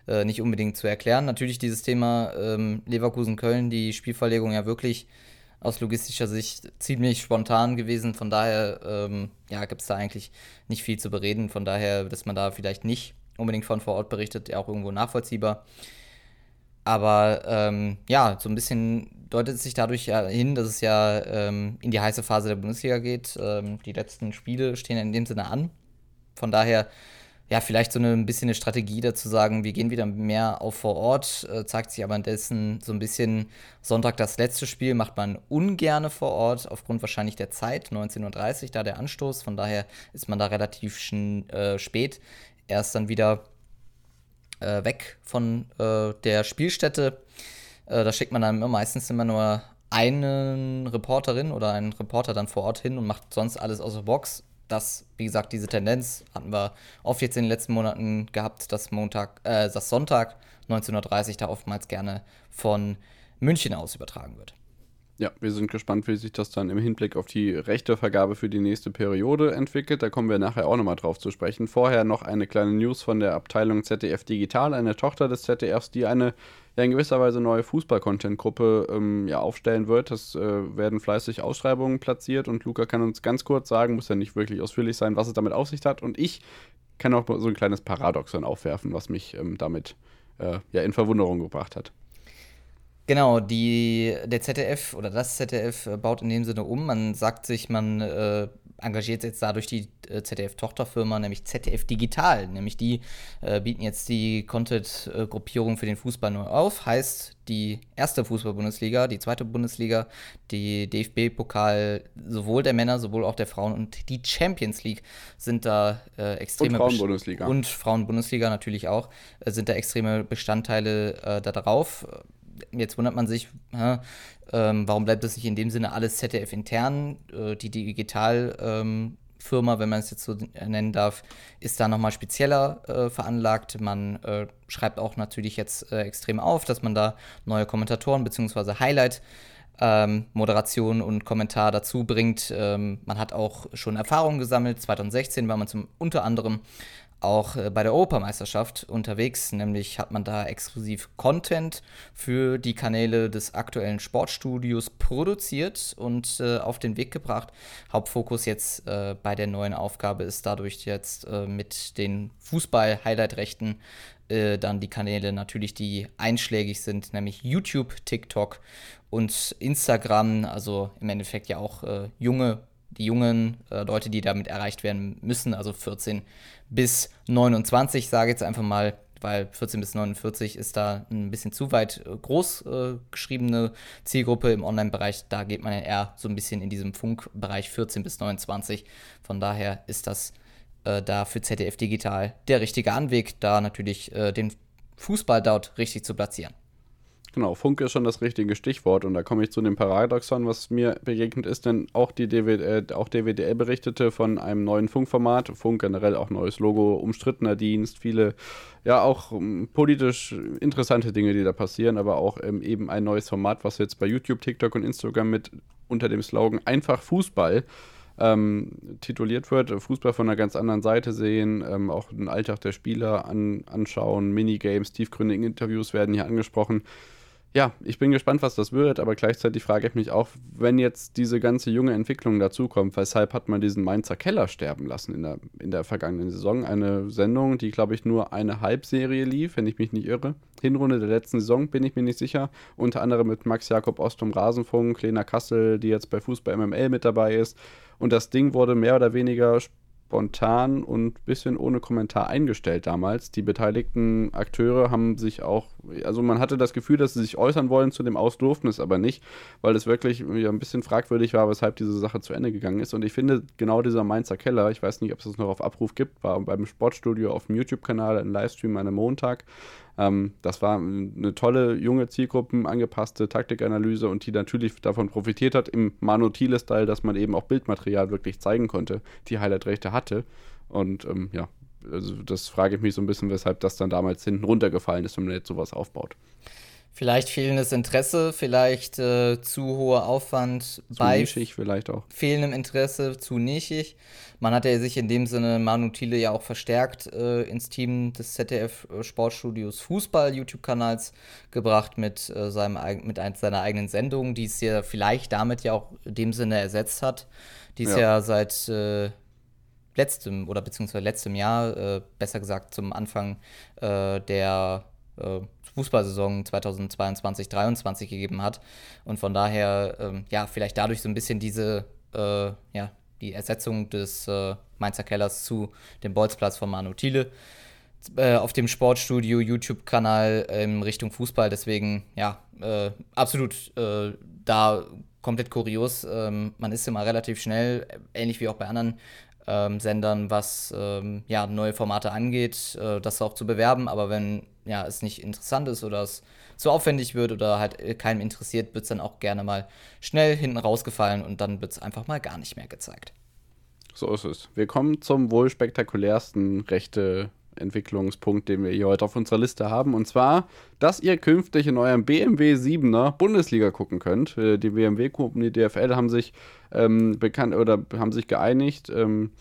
äh, nicht unbedingt zu erklären. Natürlich dieses Thema ähm, Leverkusen-Köln, die Spielverlegung ja wirklich aus logistischer Sicht ziemlich spontan gewesen. Von daher ähm, ja, gibt es da eigentlich nicht viel zu bereden. Von daher, dass man da vielleicht nicht unbedingt von vor Ort berichtet, ja auch irgendwo nachvollziehbar. Aber ähm, ja, so ein bisschen deutet es sich dadurch ja hin, dass es ja ähm, in die heiße Phase der Bundesliga geht. Ähm, die letzten Spiele stehen in dem Sinne an. Von daher, ja, vielleicht so eine, ein bisschen eine Strategie dazu sagen, wir gehen wieder mehr auf vor Ort, äh, zeigt sich aber indessen so ein bisschen Sonntag das letzte Spiel, macht man ungerne vor Ort, aufgrund wahrscheinlich der Zeit, 19.30 Uhr, da der Anstoß. Von daher ist man da relativ äh, spät erst dann wieder äh, weg von äh, der Spielstätte. Äh, da schickt man dann meistens immer nur einen Reporterin oder einen Reporter dann vor Ort hin und macht sonst alles aus der Box. Das, wie gesagt, diese Tendenz hatten wir oft jetzt in den letzten Monaten gehabt, dass Montag, äh, dass Sonntag 19.30 Uhr da oftmals gerne von München aus übertragen wird. Ja, wir sind gespannt, wie sich das dann im Hinblick auf die Rechtevergabe für die nächste Periode entwickelt. Da kommen wir nachher auch nochmal drauf zu sprechen. Vorher noch eine kleine News von der Abteilung ZDF Digital, eine Tochter des ZDFs, die eine ja, in gewisser Weise neue Fußball-Content-Gruppe ähm, ja, aufstellen wird. Es äh, werden fleißig Ausschreibungen platziert und Luca kann uns ganz kurz sagen, muss ja nicht wirklich ausführlich sein, was es damit auf sich hat. Und ich kann auch so ein kleines Paradoxon aufwerfen, was mich ähm, damit äh, ja, in Verwunderung gebracht hat. Genau, die, der ZDF oder das ZDF äh, baut in dem Sinne um. Man sagt sich, man äh, engagiert jetzt dadurch die äh, ZDF-Tochterfirma, nämlich ZDF Digital. Nämlich die äh, bieten jetzt die Content-Gruppierung für den Fußball neu auf. Heißt, die erste Fußball-Bundesliga, die zweite Bundesliga, die DFB-Pokal sowohl der Männer, sowohl auch der Frauen und die Champions League sind da äh, extreme. Und Frauen-Bundesliga. Und Frauen-Bundesliga natürlich auch, äh, sind da extreme Bestandteile äh, da drauf jetzt wundert man sich, hä, ähm, warum bleibt das nicht in dem Sinne alles ZDF intern? Äh, die Digitalfirma, ähm, wenn man es jetzt so nennen darf, ist da nochmal spezieller äh, veranlagt. Man äh, schreibt auch natürlich jetzt äh, extrem auf, dass man da neue Kommentatoren bzw. Highlight ähm, Moderation und Kommentar dazu bringt. Ähm, man hat auch schon Erfahrungen gesammelt. 2016 war man zum unter anderem auch äh, bei der Europameisterschaft unterwegs. Nämlich hat man da exklusiv Content für die Kanäle des aktuellen Sportstudios produziert und äh, auf den Weg gebracht. Hauptfokus jetzt äh, bei der neuen Aufgabe ist dadurch jetzt äh, mit den Fußball-Highlight-Rechten äh, dann die Kanäle natürlich, die einschlägig sind, nämlich YouTube, TikTok und Instagram. Also im Endeffekt ja auch äh, junge die jungen äh, Leute, die damit erreicht werden müssen, also 14 bis 29, sage ich jetzt einfach mal, weil 14 bis 49 ist da ein bisschen zu weit äh, groß äh, geschriebene Zielgruppe im Online-Bereich. Da geht man ja eher so ein bisschen in diesem Funkbereich 14 bis 29. Von daher ist das äh, da für ZDF Digital der richtige Anweg, da natürlich äh, den Fußball dort richtig zu platzieren. Genau, Funke ist schon das richtige Stichwort und da komme ich zu dem Paradoxon, was mir begegnet ist, denn auch die DW, äh, auch DWDL berichtete von einem neuen Funkformat, Funk generell auch neues Logo, umstrittener Dienst, viele ja auch um, ähm, politisch interessante Dinge, die da passieren, aber auch ähm, eben ein neues Format, was jetzt bei YouTube, TikTok und Instagram mit unter dem Slogan einfach Fußball ähm, tituliert wird, Fußball von einer ganz anderen Seite sehen, ähm, auch den Alltag der Spieler an, anschauen, Minigames, tiefgründige Interviews werden hier angesprochen ja, ich bin gespannt, was das wird, aber gleichzeitig frage ich mich auch, wenn jetzt diese ganze junge Entwicklung dazukommt, weshalb hat man diesen Mainzer Keller sterben lassen in der, in der vergangenen Saison? Eine Sendung, die, glaube ich, nur eine Halbserie lief, wenn ich mich nicht irre. Hinrunde der letzten Saison, bin ich mir nicht sicher. Unter anderem mit Max Jakob Ost vom Rasenfunk, Lena Kassel, die jetzt bei Fußball MML mit dabei ist. Und das Ding wurde mehr oder weniger spontan und ein bisschen ohne Kommentar eingestellt damals. Die beteiligten Akteure haben sich auch, also man hatte das Gefühl, dass sie sich äußern wollen zu dem Aus, es aber nicht, weil es wirklich ja, ein bisschen fragwürdig war, weshalb diese Sache zu Ende gegangen ist. Und ich finde, genau dieser Mainzer Keller, ich weiß nicht, ob es das noch auf Abruf gibt, war beim Sportstudio auf dem YouTube-Kanal ein Livestream an einem Montag ähm, das war eine tolle, junge Zielgruppen angepasste Taktikanalyse und die natürlich davon profitiert hat im Manu Thiele-Style, dass man eben auch Bildmaterial wirklich zeigen konnte, die Highlight-Rechte hatte. Und ähm, ja, also das frage ich mich so ein bisschen, weshalb das dann damals hinten runtergefallen ist, wenn man jetzt sowas aufbaut. Vielleicht fehlendes Interesse, vielleicht äh, zu hoher Aufwand zu bei nischig vielleicht auch. fehlendem Interesse, zu nischig. Man hat ja sich in dem Sinne Manu Thiele ja auch verstärkt äh, ins Team des ZDF äh, Sportstudios Fußball YouTube-Kanals gebracht mit, äh, seinem, mit ein, seiner eigenen Sendung, die es ja vielleicht damit ja auch in dem Sinne ersetzt hat, die es ja. ja seit äh, letztem oder beziehungsweise letztem Jahr, äh, besser gesagt zum Anfang der Fußballsaison 2022 2023 gegeben hat. Und von daher, ähm, ja, vielleicht dadurch so ein bisschen diese, äh, ja, die Ersetzung des äh, Mainzer Kellers zu dem Bolzplatz von Manu Thiele äh, auf dem Sportstudio YouTube-Kanal in Richtung Fußball. Deswegen, ja, äh, absolut äh, da komplett kurios. Ähm, man ist immer relativ schnell, ähnlich wie auch bei anderen ähm, Sendern, was ähm, ja, neue Formate angeht, äh, das auch zu bewerben. Aber wenn ja, es nicht interessant ist oder es zu aufwendig wird oder halt äh, keinem interessiert, wird es dann auch gerne mal schnell hinten rausgefallen und dann wird es einfach mal gar nicht mehr gezeigt. So ist es. Wir kommen zum wohl spektakulärsten rechte Entwicklungspunkt, den wir hier heute auf unserer Liste haben. Und zwar, dass ihr künftig in eurem BMW 7er Bundesliga gucken könnt. Äh, die BMW-Gruppen, die DFL haben sich ähm, bekannt oder haben sich geeinigt, ähm,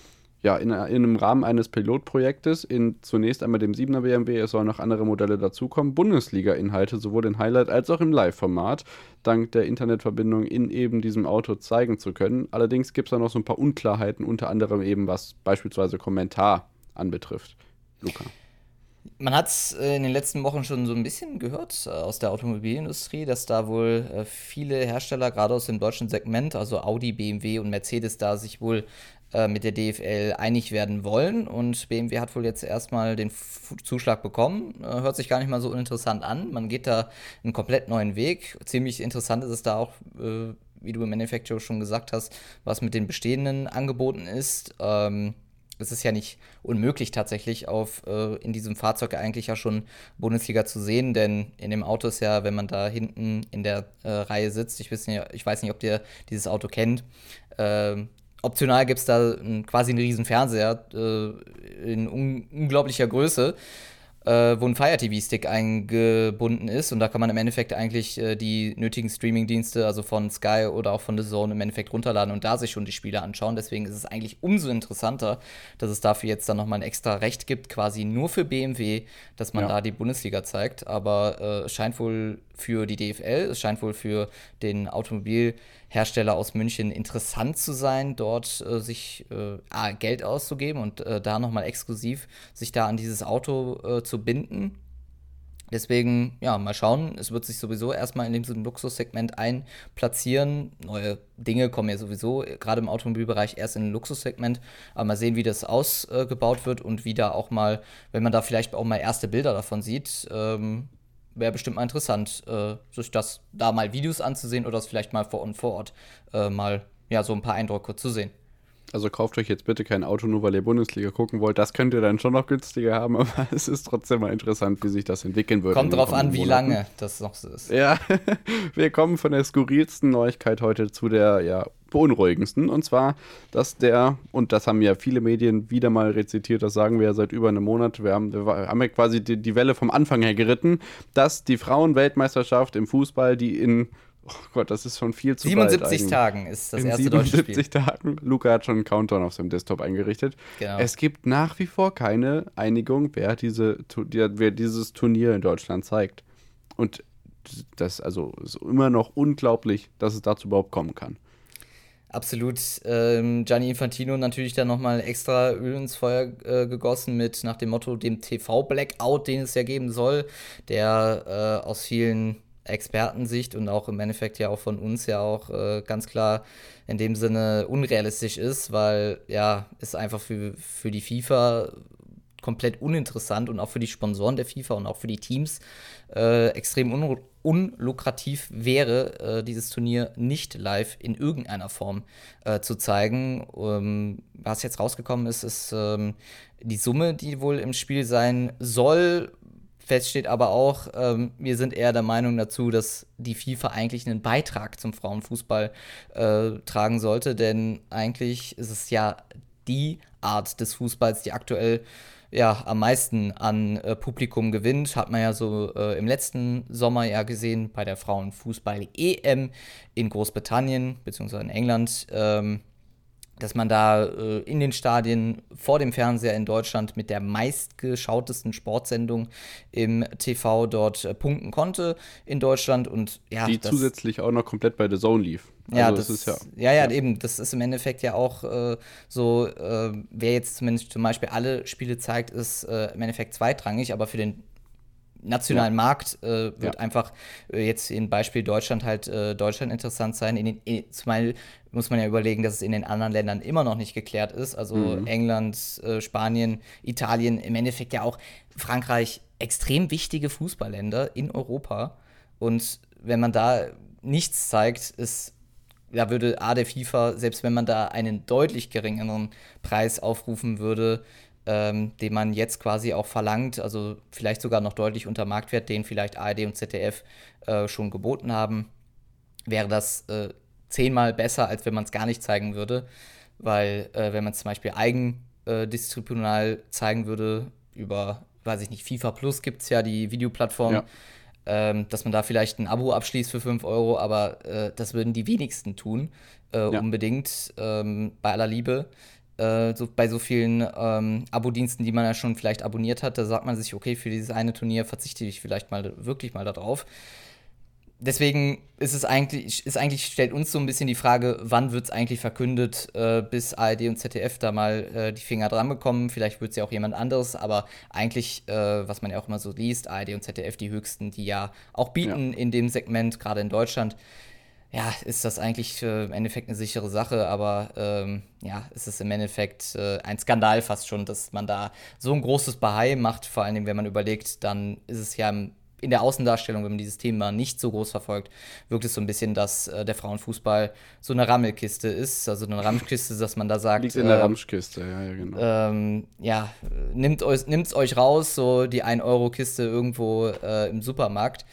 ja, in, in, einem Rahmen eines Pilotprojektes in zunächst einmal dem 7er BMW, es sollen noch andere Modelle dazukommen, Bundesliga-Inhalte sowohl in Highlight als auch im Live-Format, dank der Internetverbindung in eben diesem Auto zeigen zu können. Allerdings gibt es da noch so ein paar Unklarheiten, unter anderem eben was beispielsweise Kommentar anbetrifft. Luca. Man hat es äh, in den letzten Wochen schon so ein bisschen gehört äh, aus der Automobilindustrie, dass da wohl äh, viele Hersteller, gerade aus dem deutschen Segment, also Audi, BMW und Mercedes, da sich wohl mit der DFL einig werden wollen. Und BMW hat wohl jetzt erstmal den Zuschlag bekommen. hört sich gar nicht mal so uninteressant an. Man geht da einen komplett neuen Weg. Ziemlich interessant ist es da auch, wie du im Manufacturer schon gesagt hast, was mit den bestehenden Angeboten ist. Ähm, es ist ja nicht unmöglich tatsächlich auf äh, in diesem Fahrzeug eigentlich ja schon Bundesliga zu sehen, denn in dem Auto ist ja, wenn man da hinten in der äh, Reihe sitzt, ich weiß, nicht, ich weiß nicht, ob ihr dieses Auto kennt, äh, optional gibt es da quasi einen riesen Fernseher äh, in un unglaublicher Größe äh, wo ein Fire TV-Stick eingebunden ist. Und da kann man im Endeffekt eigentlich äh, die nötigen Streaming-Dienste, also von Sky oder auch von The Zone, im Endeffekt runterladen und da sich schon die Spiele anschauen. Deswegen ist es eigentlich umso interessanter, dass es dafür jetzt dann nochmal ein extra Recht gibt, quasi nur für BMW, dass man ja. da die Bundesliga zeigt. Aber äh, es scheint wohl für die DFL, es scheint wohl für den Automobilhersteller aus München interessant zu sein, dort äh, sich äh, Geld auszugeben und äh, da nochmal exklusiv sich da an dieses Auto äh, zu binden. Deswegen, ja, mal schauen. Es wird sich sowieso erstmal in diesem Luxussegment einplatzieren. Neue Dinge kommen ja sowieso gerade im Automobilbereich erst in ein Luxussegment. Aber mal sehen, wie das ausgebaut wird und wie da auch mal, wenn man da vielleicht auch mal erste Bilder davon sieht, ähm, wäre bestimmt mal interessant, äh, sich das da mal Videos anzusehen oder das vielleicht mal vor und vor Ort äh, mal ja so ein paar Eindrücke zu sehen. Also kauft euch jetzt bitte kein Auto, nur weil ihr Bundesliga gucken wollt. Das könnt ihr dann schon noch günstiger haben, aber es ist trotzdem mal interessant, wie sich das entwickeln wird. Kommt drauf an, wie Monaten. lange das noch so ist. Ja, wir kommen von der skurrilsten Neuigkeit heute zu der ja, beunruhigendsten. Und zwar, dass der, und das haben ja viele Medien wieder mal rezitiert, das sagen wir ja seit über einem Monat, wir haben, wir haben ja quasi die, die Welle vom Anfang her geritten, dass die Frauenweltmeisterschaft im Fußball, die in Oh Gott, das ist schon viel zu 77 Tagen ist das In erste deutsche Spiel. 77 Tagen. Luca hat schon einen Countdown auf seinem Desktop eingerichtet. Genau. Es gibt nach wie vor keine Einigung, wer, diese, wer dieses Turnier in Deutschland zeigt. Und das also ist immer noch unglaublich, dass es dazu überhaupt kommen kann. Absolut. Ähm, Gianni Infantino natürlich dann nochmal extra Öl ins Feuer äh, gegossen mit nach dem Motto dem TV-Blackout, den es ja geben soll, der äh, aus vielen Expertensicht und auch im Endeffekt ja auch von uns ja auch äh, ganz klar in dem Sinne unrealistisch ist, weil ja, es einfach für, für die FIFA komplett uninteressant und auch für die Sponsoren der FIFA und auch für die Teams äh, extrem un unlukrativ wäre, äh, dieses Turnier nicht live in irgendeiner Form äh, zu zeigen. Ähm, was jetzt rausgekommen ist, ist ähm, die Summe, die wohl im Spiel sein soll, Fest steht aber auch, ähm, wir sind eher der Meinung dazu, dass die FIFA eigentlich einen Beitrag zum Frauenfußball äh, tragen sollte, denn eigentlich ist es ja die Art des Fußballs, die aktuell ja am meisten an äh, Publikum gewinnt. Hat man ja so äh, im letzten Sommer ja gesehen bei der Frauenfußball-EM in Großbritannien bzw. in England. Ähm, dass man da äh, in den Stadien vor dem Fernseher in Deutschland mit der meistgeschautesten Sportsendung im TV dort äh, punkten konnte in Deutschland und ja, die zusätzlich auch noch komplett bei The Zone lief. Also ja, das, ist ja, ja, ja, ja, eben. Das ist im Endeffekt ja auch äh, so, äh, wer jetzt zumindest zum Beispiel alle Spiele zeigt, ist äh, im Endeffekt zweitrangig, aber für den nationalen ja. Markt äh, wird ja. einfach äh, jetzt im Beispiel Deutschland halt äh, Deutschland interessant sein. In den, in, zumal muss man ja überlegen, dass es in den anderen Ländern immer noch nicht geklärt ist. Also mhm. England, äh, Spanien, Italien, im Endeffekt ja auch Frankreich, extrem wichtige Fußballländer in Europa. Und wenn man da nichts zeigt, ist da würde A der FIFA, selbst wenn man da einen deutlich geringeren Preis aufrufen würde, ähm, den man jetzt quasi auch verlangt, also vielleicht sogar noch deutlich unter Marktwert, den vielleicht ARD und ZDF äh, schon geboten haben, wäre das äh, zehnmal besser, als wenn man es gar nicht zeigen würde. Weil äh, wenn man es zum Beispiel eigendisziplinal äh, zeigen würde, über, weiß ich nicht, FIFA Plus gibt es ja die Videoplattform, ja. ähm, dass man da vielleicht ein Abo abschließt für 5 Euro, aber äh, das würden die wenigsten tun, äh, ja. unbedingt, ähm, bei aller Liebe äh, so, bei so vielen ähm, Abo-Diensten, die man ja schon vielleicht abonniert hat, da sagt man sich, okay, für dieses eine Turnier verzichte ich vielleicht mal wirklich mal darauf. deswegen ist es eigentlich, ist eigentlich, stellt uns so ein bisschen die Frage, wann wird es eigentlich verkündet, äh, bis ARD und ZDF da mal äh, die Finger dran bekommen. Vielleicht wird es ja auch jemand anderes, aber eigentlich, äh, was man ja auch immer so liest, ARD und ZDF die höchsten, die ja auch bieten ja. in dem Segment, gerade in Deutschland. Ja, ist das eigentlich äh, im Endeffekt eine sichere Sache, aber ähm, ja, ist es im Endeffekt äh, ein Skandal fast schon, dass man da so ein großes Bahai macht. Vor allen Dingen, wenn man überlegt, dann ist es ja im in der Außendarstellung, wenn man dieses Thema nicht so groß verfolgt, wirkt es so ein bisschen, dass äh, der Frauenfußball so eine Rammelkiste ist. Also eine Rammelkiste, dass man da sagt. Liegt in der äh, Ramschkiste, ja, ja, genau. Ähm, ja, nimmt euch, nimmt's euch raus, so die 1-Euro-Kiste irgendwo äh, im Supermarkt.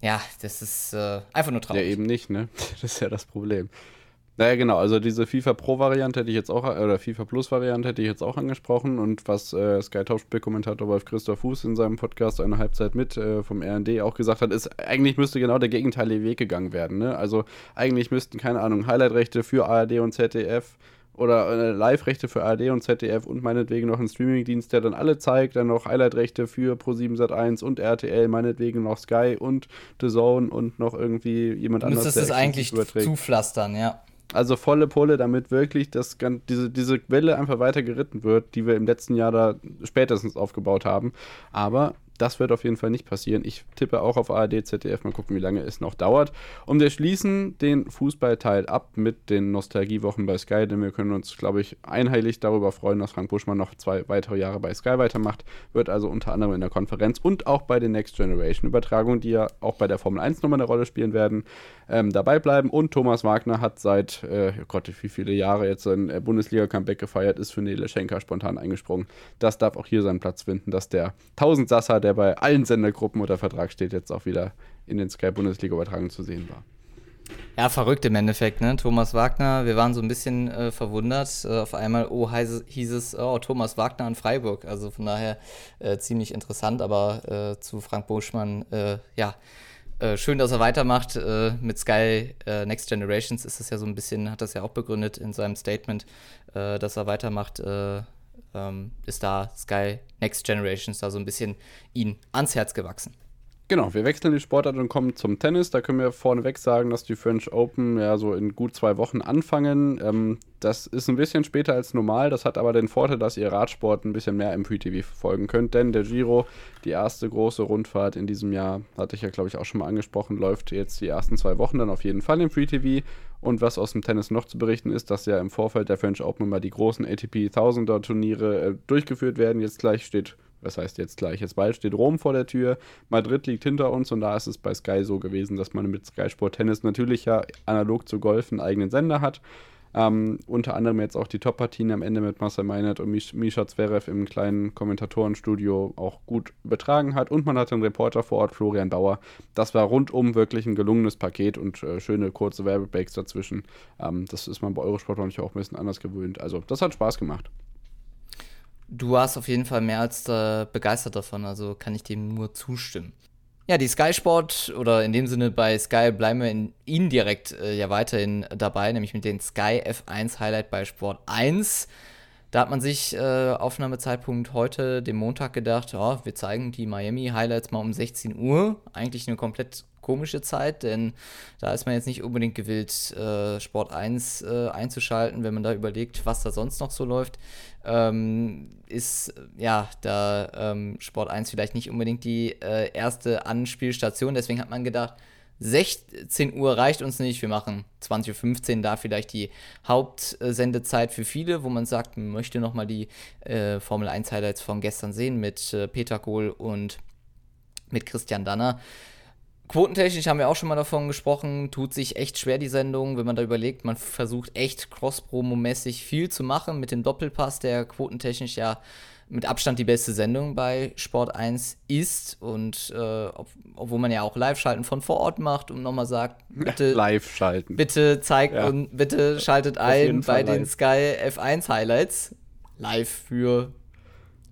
Ja, das ist äh, einfach nur traurig. Ja, eben nicht, ne? Das ist ja das Problem. Naja, genau, also diese FIFA Pro-Variante hätte ich jetzt auch, oder FIFA Plus-Variante hätte ich jetzt auch angesprochen und was äh, Sky Topspiel-Kommentator Wolf Christoph Fuß in seinem Podcast eine Halbzeit mit äh, vom RND auch gesagt hat, ist, eigentlich müsste genau der gegenteilige Weg gegangen werden. Ne? Also eigentlich müssten, keine Ahnung, Highlight-Rechte für ARD und ZDF oder äh, Live-Rechte für ARD und ZDF und meinetwegen noch ein Streaming-Dienst, der dann alle zeigt, dann noch Highlight-Rechte für Pro7 Sat1 und RTL, meinetwegen noch Sky und The Zone und noch irgendwie jemand anderes. Müsstest es eigentlich zupflastern, ja. Also volle Pulle, damit wirklich das, diese, diese Welle einfach weiter geritten wird, die wir im letzten Jahr da spätestens aufgebaut haben. Aber das wird auf jeden Fall nicht passieren. Ich tippe auch auf ARD, ZDF. Mal gucken, wie lange es noch dauert. Und wir schließen den Fußballteil ab mit den Nostalgiewochen bei Sky, denn wir können uns, glaube ich, einheitlich darüber freuen, dass Frank Buschmann noch zwei weitere Jahre bei Sky weitermacht. Wird also unter anderem in der Konferenz und auch bei den Next Generation Übertragungen, die ja auch bei der Formel 1 nochmal eine Rolle spielen werden, ähm, dabei bleiben. Und Thomas Wagner hat seit, äh, oh Gott, wie viele Jahre jetzt ein äh, Bundesliga-Comeback gefeiert, ist für Nele Schenker spontan eingesprungen. Das darf auch hier seinen Platz finden, dass der Tausendsasser, der bei allen Sendergruppen unter Vertrag steht, jetzt auch wieder in den Sky-Bundesliga-Übertragungen zu sehen war. Ja, verrückt im Endeffekt, ne? Thomas Wagner, wir waren so ein bisschen äh, verwundert. Äh, auf einmal, oh, heiß, hieß es, oh, Thomas Wagner an Freiburg. Also von daher äh, ziemlich interessant, aber äh, zu Frank Buschmann, äh, ja, äh, schön, dass er weitermacht. mit Sky Next Generations ist es ja so ein bisschen, hat das ja auch begründet in seinem Statement, dass er weitermacht ähm, ist da Sky Next Generations da so ein bisschen ihn ans Herz gewachsen. Genau, wir wechseln die Sportart und kommen zum Tennis. Da können wir vorneweg sagen, dass die French Open ja so in gut zwei Wochen anfangen. Ähm, das ist ein bisschen später als normal. Das hat aber den Vorteil, dass ihr Radsport ein bisschen mehr im Free-TV verfolgen könnt. Denn der Giro, die erste große Rundfahrt in diesem Jahr, hatte ich ja, glaube ich, auch schon mal angesprochen, läuft jetzt die ersten zwei Wochen dann auf jeden Fall im Free-TV. Und was aus dem Tennis noch zu berichten ist, dass ja im Vorfeld der French Open immer die großen ATP 1000er Turniere äh, durchgeführt werden. Jetzt gleich steht was heißt jetzt gleich? Jetzt bald steht Rom vor der Tür, Madrid liegt hinter uns und da ist es bei Sky so gewesen, dass man mit Sky Sport Tennis natürlich ja analog zu Golf einen eigenen Sender hat. Ähm, unter anderem jetzt auch die Top-Partien am Ende mit Marcel Meinert und Misha Zverev im kleinen Kommentatorenstudio auch gut übertragen hat. Und man hatte einen Reporter vor Ort, Florian Bauer. Das war rundum wirklich ein gelungenes Paket und äh, schöne kurze Werbebreaks dazwischen. Ähm, das ist man bei Eurosport manchmal auch ein bisschen anders gewöhnt. Also, das hat Spaß gemacht. Du warst auf jeden Fall mehr als äh, begeistert davon, also kann ich dem nur zustimmen. Ja, die Sky Sport oder in dem Sinne bei Sky bleiben wir in, indirekt äh, ja weiterhin dabei, nämlich mit den Sky F1 Highlight bei Sport 1. Da hat man sich äh, Aufnahmezeitpunkt heute, dem Montag, gedacht, oh, wir zeigen die Miami Highlights mal um 16 Uhr. Eigentlich eine komplett komische Zeit, denn da ist man jetzt nicht unbedingt gewillt, äh, Sport 1 äh, einzuschalten, wenn man da überlegt, was da sonst noch so läuft. Ähm, ist ja da ähm, Sport 1 vielleicht nicht unbedingt die äh, erste Anspielstation. Deswegen hat man gedacht, 16 Uhr reicht uns nicht, wir machen 20.15 Uhr da vielleicht die Hauptsendezeit für viele, wo man sagt, man möchte nochmal die äh, Formel 1 Highlights von gestern sehen mit äh, Peter Kohl und mit Christian Danner. Quotentechnisch haben wir auch schon mal davon gesprochen, tut sich echt schwer die Sendung, wenn man da überlegt, man versucht echt cross-promo-mäßig viel zu machen mit dem Doppelpass, der quotentechnisch ja mit Abstand die beste Sendung bei Sport 1 ist und äh, ob, obwohl man ja auch Live-Schalten von vor Ort macht und nochmal sagt, bitte Live-Schalten. Bitte zeigt ja. und bitte schaltet ein bei den Sky F1 Highlights live für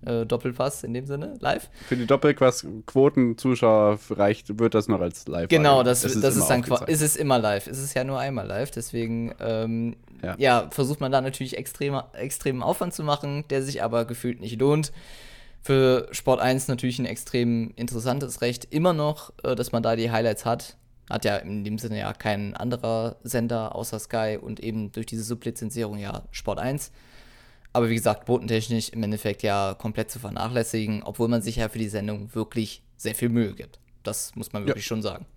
äh, Doppelpass in dem Sinne, live. Für die Doppelpass-Quoten-Zuschauer reicht, wird das noch als live. Genau, das, das, ist, das ist dann ist es immer live. Es ist ja nur einmal live, deswegen ähm, ja. ja. versucht man da natürlich extrem, extremen Aufwand zu machen, der sich aber gefühlt nicht lohnt. Für Sport 1 natürlich ein extrem interessantes Recht immer noch, äh, dass man da die Highlights hat. Hat ja in dem Sinne ja kein anderer Sender außer Sky und eben durch diese Sublizenzierung ja Sport 1. Aber wie gesagt, quotentechnisch im Endeffekt ja komplett zu vernachlässigen, obwohl man sich ja für die Sendung wirklich sehr viel Mühe gibt. Das muss man wirklich ja. schon sagen.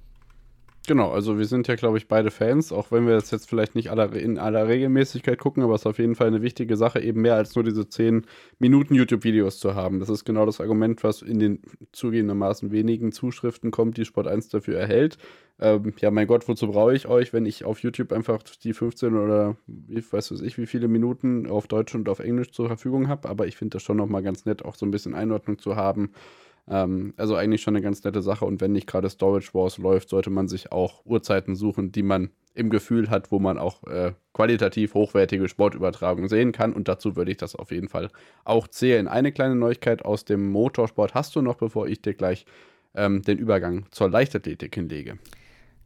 Genau, also wir sind ja, glaube ich, beide Fans, auch wenn wir das jetzt vielleicht nicht aller, in aller Regelmäßigkeit gucken, aber es ist auf jeden Fall eine wichtige Sache, eben mehr als nur diese 10 Minuten YouTube-Videos zu haben. Das ist genau das Argument, was in den zugegebenermaßen wenigen Zuschriften kommt, die Sport 1 dafür erhält. Ähm, ja, mein Gott, wozu brauche ich euch, wenn ich auf YouTube einfach die 15 oder ich weiß ich, wie viele Minuten auf Deutsch und auf Englisch zur Verfügung habe, aber ich finde das schon nochmal ganz nett, auch so ein bisschen Einordnung zu haben ähm, also eigentlich schon eine ganz nette Sache. Und wenn nicht gerade Storage Wars läuft, sollte man sich auch Uhrzeiten suchen, die man im Gefühl hat, wo man auch äh, qualitativ hochwertige Sportübertragungen sehen kann. Und dazu würde ich das auf jeden Fall auch zählen. Eine kleine Neuigkeit aus dem Motorsport hast du noch, bevor ich dir gleich ähm, den Übergang zur Leichtathletik hinlege.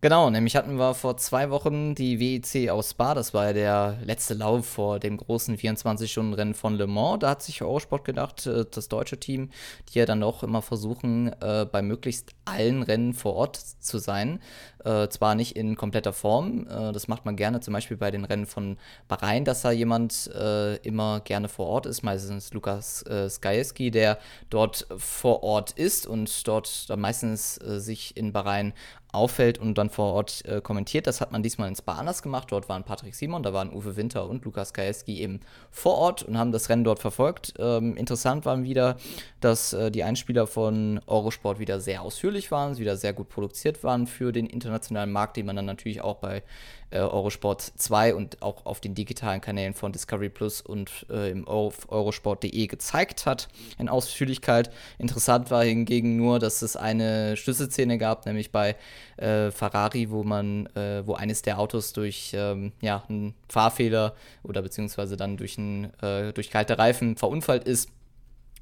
Genau, nämlich hatten wir vor zwei Wochen die WEC aus Spa. Das war ja der letzte Lauf vor dem großen 24-Stunden-Rennen von Le Mans. Da hat sich Eurosport gedacht, äh, das deutsche Team, die ja dann auch immer versuchen, äh, bei möglichst allen Rennen vor Ort zu sein. Äh, zwar nicht in kompletter Form, das macht man gerne, zum Beispiel bei den Rennen von Bahrain, dass da jemand immer gerne vor Ort ist. Meistens Lukas Skajeski, der dort vor Ort ist und dort dann meistens sich in Bahrain auffällt und dann vor Ort äh, kommentiert. Das hat man diesmal in Spa anders gemacht. Dort waren Patrick Simon, da waren Uwe Winter und Lukas Kajeski eben vor Ort und haben das Rennen dort verfolgt. Ähm, interessant waren wieder, dass äh, die Einspieler von Eurosport wieder sehr ausführlich waren, wieder sehr gut produziert waren für den internationalen Markt, den man dann natürlich auch bei äh, Eurosport 2 und auch auf den digitalen Kanälen von Discovery Plus und äh, im auf eurosport.de gezeigt hat in Ausführlichkeit. Interessant war hingegen nur, dass es eine Schlüsselszene gab, nämlich bei äh, Ferrari, wo man, äh, wo eines der Autos durch ähm, ja, einen Fahrfehler oder beziehungsweise dann durch, ein, äh, durch kalte Reifen verunfallt ist.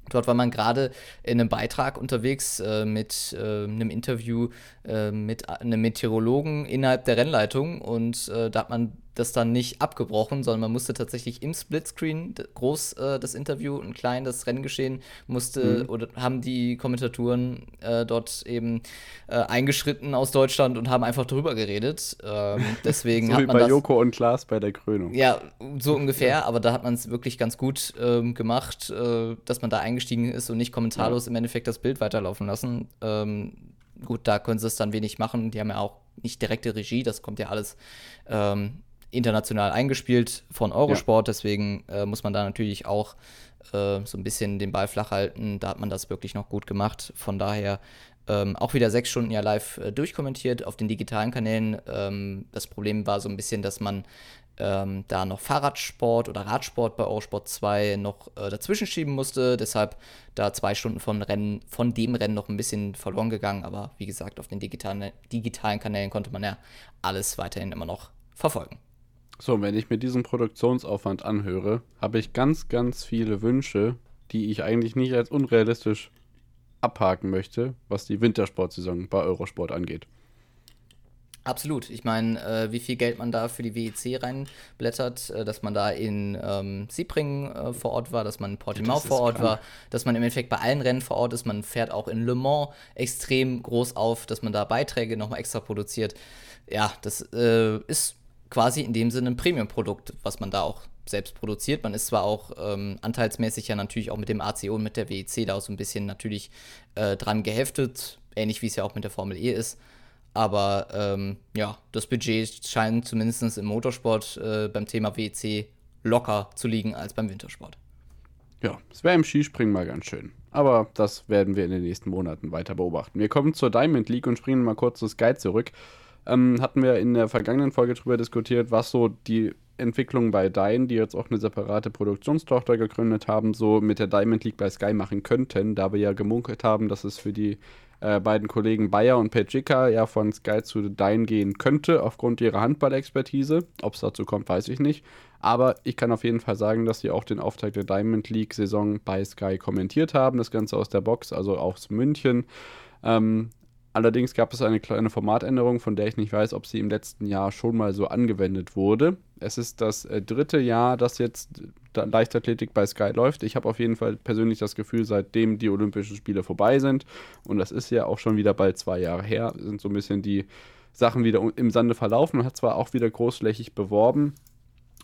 Dort war man gerade in einem Beitrag unterwegs äh, mit äh, einem Interview äh, mit einem Meteorologen innerhalb der Rennleitung und äh, da hat man das dann nicht abgebrochen, sondern man musste tatsächlich im Splitscreen groß äh, das Interview und klein das Renngeschehen musste mhm. oder haben die Kommentatoren äh, dort eben äh, eingeschritten aus Deutschland und haben einfach drüber geredet. Ähm, deswegen so hat wie man bei das, Joko und Klaas bei der Krönung. Ja, so ungefähr, ja. aber da hat man es wirklich ganz gut ähm, gemacht, äh, dass man da eingestiegen ist und nicht kommentarlos ja. im Endeffekt das Bild weiterlaufen lassen. Ähm, gut, da können sie es dann wenig machen. Die haben ja auch nicht direkte Regie, das kommt ja alles ähm, international eingespielt von Eurosport, ja. deswegen äh, muss man da natürlich auch äh, so ein bisschen den Ball flach halten. Da hat man das wirklich noch gut gemacht. Von daher ähm, auch wieder sechs Stunden ja live äh, durchkommentiert auf den digitalen Kanälen. Ähm, das Problem war so ein bisschen, dass man ähm, da noch Fahrradsport oder Radsport bei Eurosport 2 noch äh, dazwischen schieben musste. Deshalb da zwei Stunden von, Rennen, von dem Rennen noch ein bisschen verloren gegangen. Aber wie gesagt, auf den digitalen, digitalen Kanälen konnte man ja alles weiterhin immer noch verfolgen. So, wenn ich mir diesen Produktionsaufwand anhöre, habe ich ganz, ganz viele Wünsche, die ich eigentlich nicht als unrealistisch abhaken möchte, was die Wintersportsaison bei Eurosport angeht. Absolut. Ich meine, äh, wie viel Geld man da für die WEC reinblättert, äh, dass man da in ähm, Siebringen äh, vor Ort war, dass man in Portimao vor Ort krank. war, dass man im Endeffekt bei allen Rennen vor Ort ist. Man fährt auch in Le Mans extrem groß auf, dass man da Beiträge nochmal extra produziert. Ja, das äh, ist quasi in dem Sinne ein Premium-Produkt, was man da auch selbst produziert. Man ist zwar auch ähm, anteilsmäßig ja natürlich auch mit dem ACO und mit der WEC da auch so ein bisschen natürlich äh, dran geheftet, ähnlich wie es ja auch mit der Formel E ist. Aber ähm, ja, das Budget scheint zumindest im Motorsport äh, beim Thema WEC locker zu liegen als beim Wintersport. Ja, es wäre im Skispringen mal ganz schön. Aber das werden wir in den nächsten Monaten weiter beobachten. Wir kommen zur Diamond League und springen mal kurz zu Sky zurück ähm, hatten wir in der vergangenen Folge darüber diskutiert, was so die Entwicklung bei Dyn, die jetzt auch eine separate Produktionstochter gegründet haben, so mit der Diamond League bei Sky machen könnten, da wir ja gemunkelt haben, dass es für die äh, beiden Kollegen Bayer und Pejika ja von Sky zu Dyn gehen könnte, aufgrund ihrer Handballexpertise. Ob es dazu kommt, weiß ich nicht. Aber ich kann auf jeden Fall sagen, dass sie auch den Auftakt der Diamond League-Saison bei Sky kommentiert haben. Das Ganze aus der Box, also aus München. Ähm, Allerdings gab es eine kleine Formatänderung, von der ich nicht weiß, ob sie im letzten Jahr schon mal so angewendet wurde. Es ist das äh, dritte Jahr, dass jetzt Leichtathletik bei Sky läuft. Ich habe auf jeden Fall persönlich das Gefühl, seitdem die Olympischen Spiele vorbei sind, und das ist ja auch schon wieder bald zwei Jahre her, sind so ein bisschen die Sachen wieder im Sande verlaufen und hat zwar auch wieder großflächig beworben,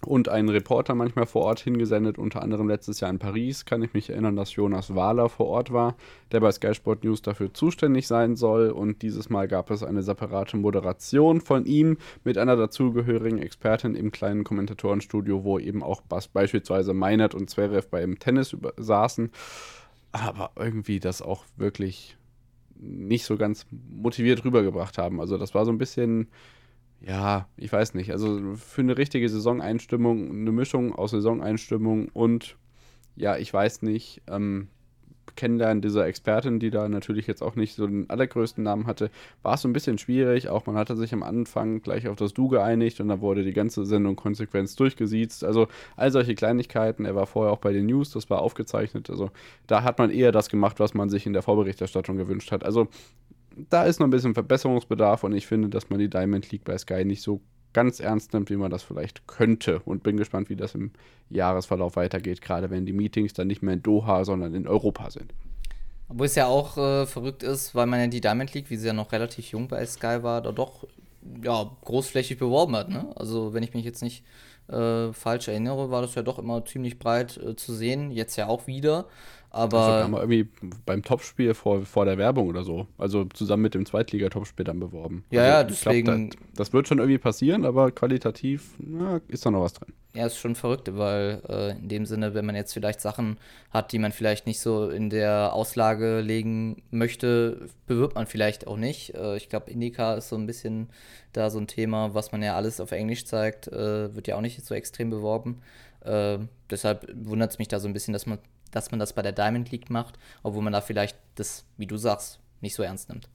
und einen Reporter manchmal vor Ort hingesendet, unter anderem letztes Jahr in Paris, kann ich mich erinnern, dass Jonas Wahler vor Ort war, der bei Sky Sport News dafür zuständig sein soll und dieses Mal gab es eine separate Moderation von ihm mit einer dazugehörigen Expertin im kleinen Kommentatorenstudio, wo eben auch beispielsweise Meinert und Zverev beim Tennis saßen, aber irgendwie das auch wirklich nicht so ganz motiviert rübergebracht haben. Also das war so ein bisschen ja, ich weiß nicht. Also für eine richtige Saisoneinstimmung, eine Mischung aus Saisoneinstimmung und, ja, ich weiß nicht, ähm, Kennenlernen dieser Expertin, die da natürlich jetzt auch nicht so den allergrößten Namen hatte, war es so ein bisschen schwierig. Auch man hatte sich am Anfang gleich auf das Du geeinigt und dann wurde die ganze Sendung konsequent durchgesiezt. Also all solche Kleinigkeiten. Er war vorher auch bei den News, das war aufgezeichnet. Also da hat man eher das gemacht, was man sich in der Vorberichterstattung gewünscht hat. Also da ist noch ein bisschen Verbesserungsbedarf und ich finde, dass man die Diamond League bei Sky nicht so ganz ernst nimmt, wie man das vielleicht könnte. Und bin gespannt, wie das im Jahresverlauf weitergeht, gerade wenn die Meetings dann nicht mehr in Doha, sondern in Europa sind. Obwohl es ja auch äh, verrückt ist, weil man ja die Diamond League, wie sie ja noch relativ jung bei Sky war, da doch ja, großflächig beworben hat. Ne? Also wenn ich mich jetzt nicht äh, falsch erinnere, war das ja doch immer ziemlich breit äh, zu sehen. Jetzt ja auch wieder. Aber. Also irgendwie beim Topspiel vor, vor der Werbung oder so. Also zusammen mit dem Zweitliga-Topspiel dann beworben. Ja, also ja, deswegen. Glaub, das, das, wird schon irgendwie passieren, aber qualitativ na, ist da noch was drin. Ja, ist schon verrückt, weil äh, in dem Sinne, wenn man jetzt vielleicht Sachen hat, die man vielleicht nicht so in der Auslage legen möchte, bewirbt man vielleicht auch nicht. Äh, ich glaube, Indica ist so ein bisschen da so ein Thema, was man ja alles auf Englisch zeigt, äh, wird ja auch nicht so extrem beworben. Äh, deshalb wundert es mich da so ein bisschen, dass man dass man das bei der Diamond League macht, obwohl man da vielleicht das, wie du sagst, nicht so ernst nimmt.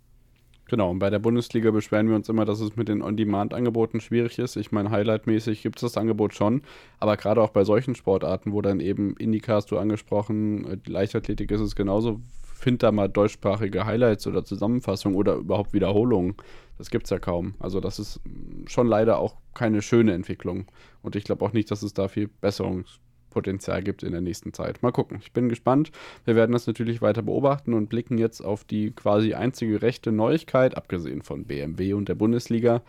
Genau, und bei der Bundesliga beschweren wir uns immer, dass es mit den On-Demand-Angeboten schwierig ist. Ich meine, highlightmäßig gibt es das Angebot schon, aber gerade auch bei solchen Sportarten, wo dann eben Indycar hast du angesprochen, Leichtathletik ist es genauso, find da mal deutschsprachige Highlights oder Zusammenfassungen oder überhaupt Wiederholungen. Das gibt es ja kaum. Also das ist schon leider auch keine schöne Entwicklung. Und ich glaube auch nicht, dass es da viel Besserungs Potenzial gibt in der nächsten Zeit. Mal gucken. Ich bin gespannt. Wir werden das natürlich weiter beobachten und blicken jetzt auf die quasi einzige rechte Neuigkeit, abgesehen von BMW und der Bundesliga,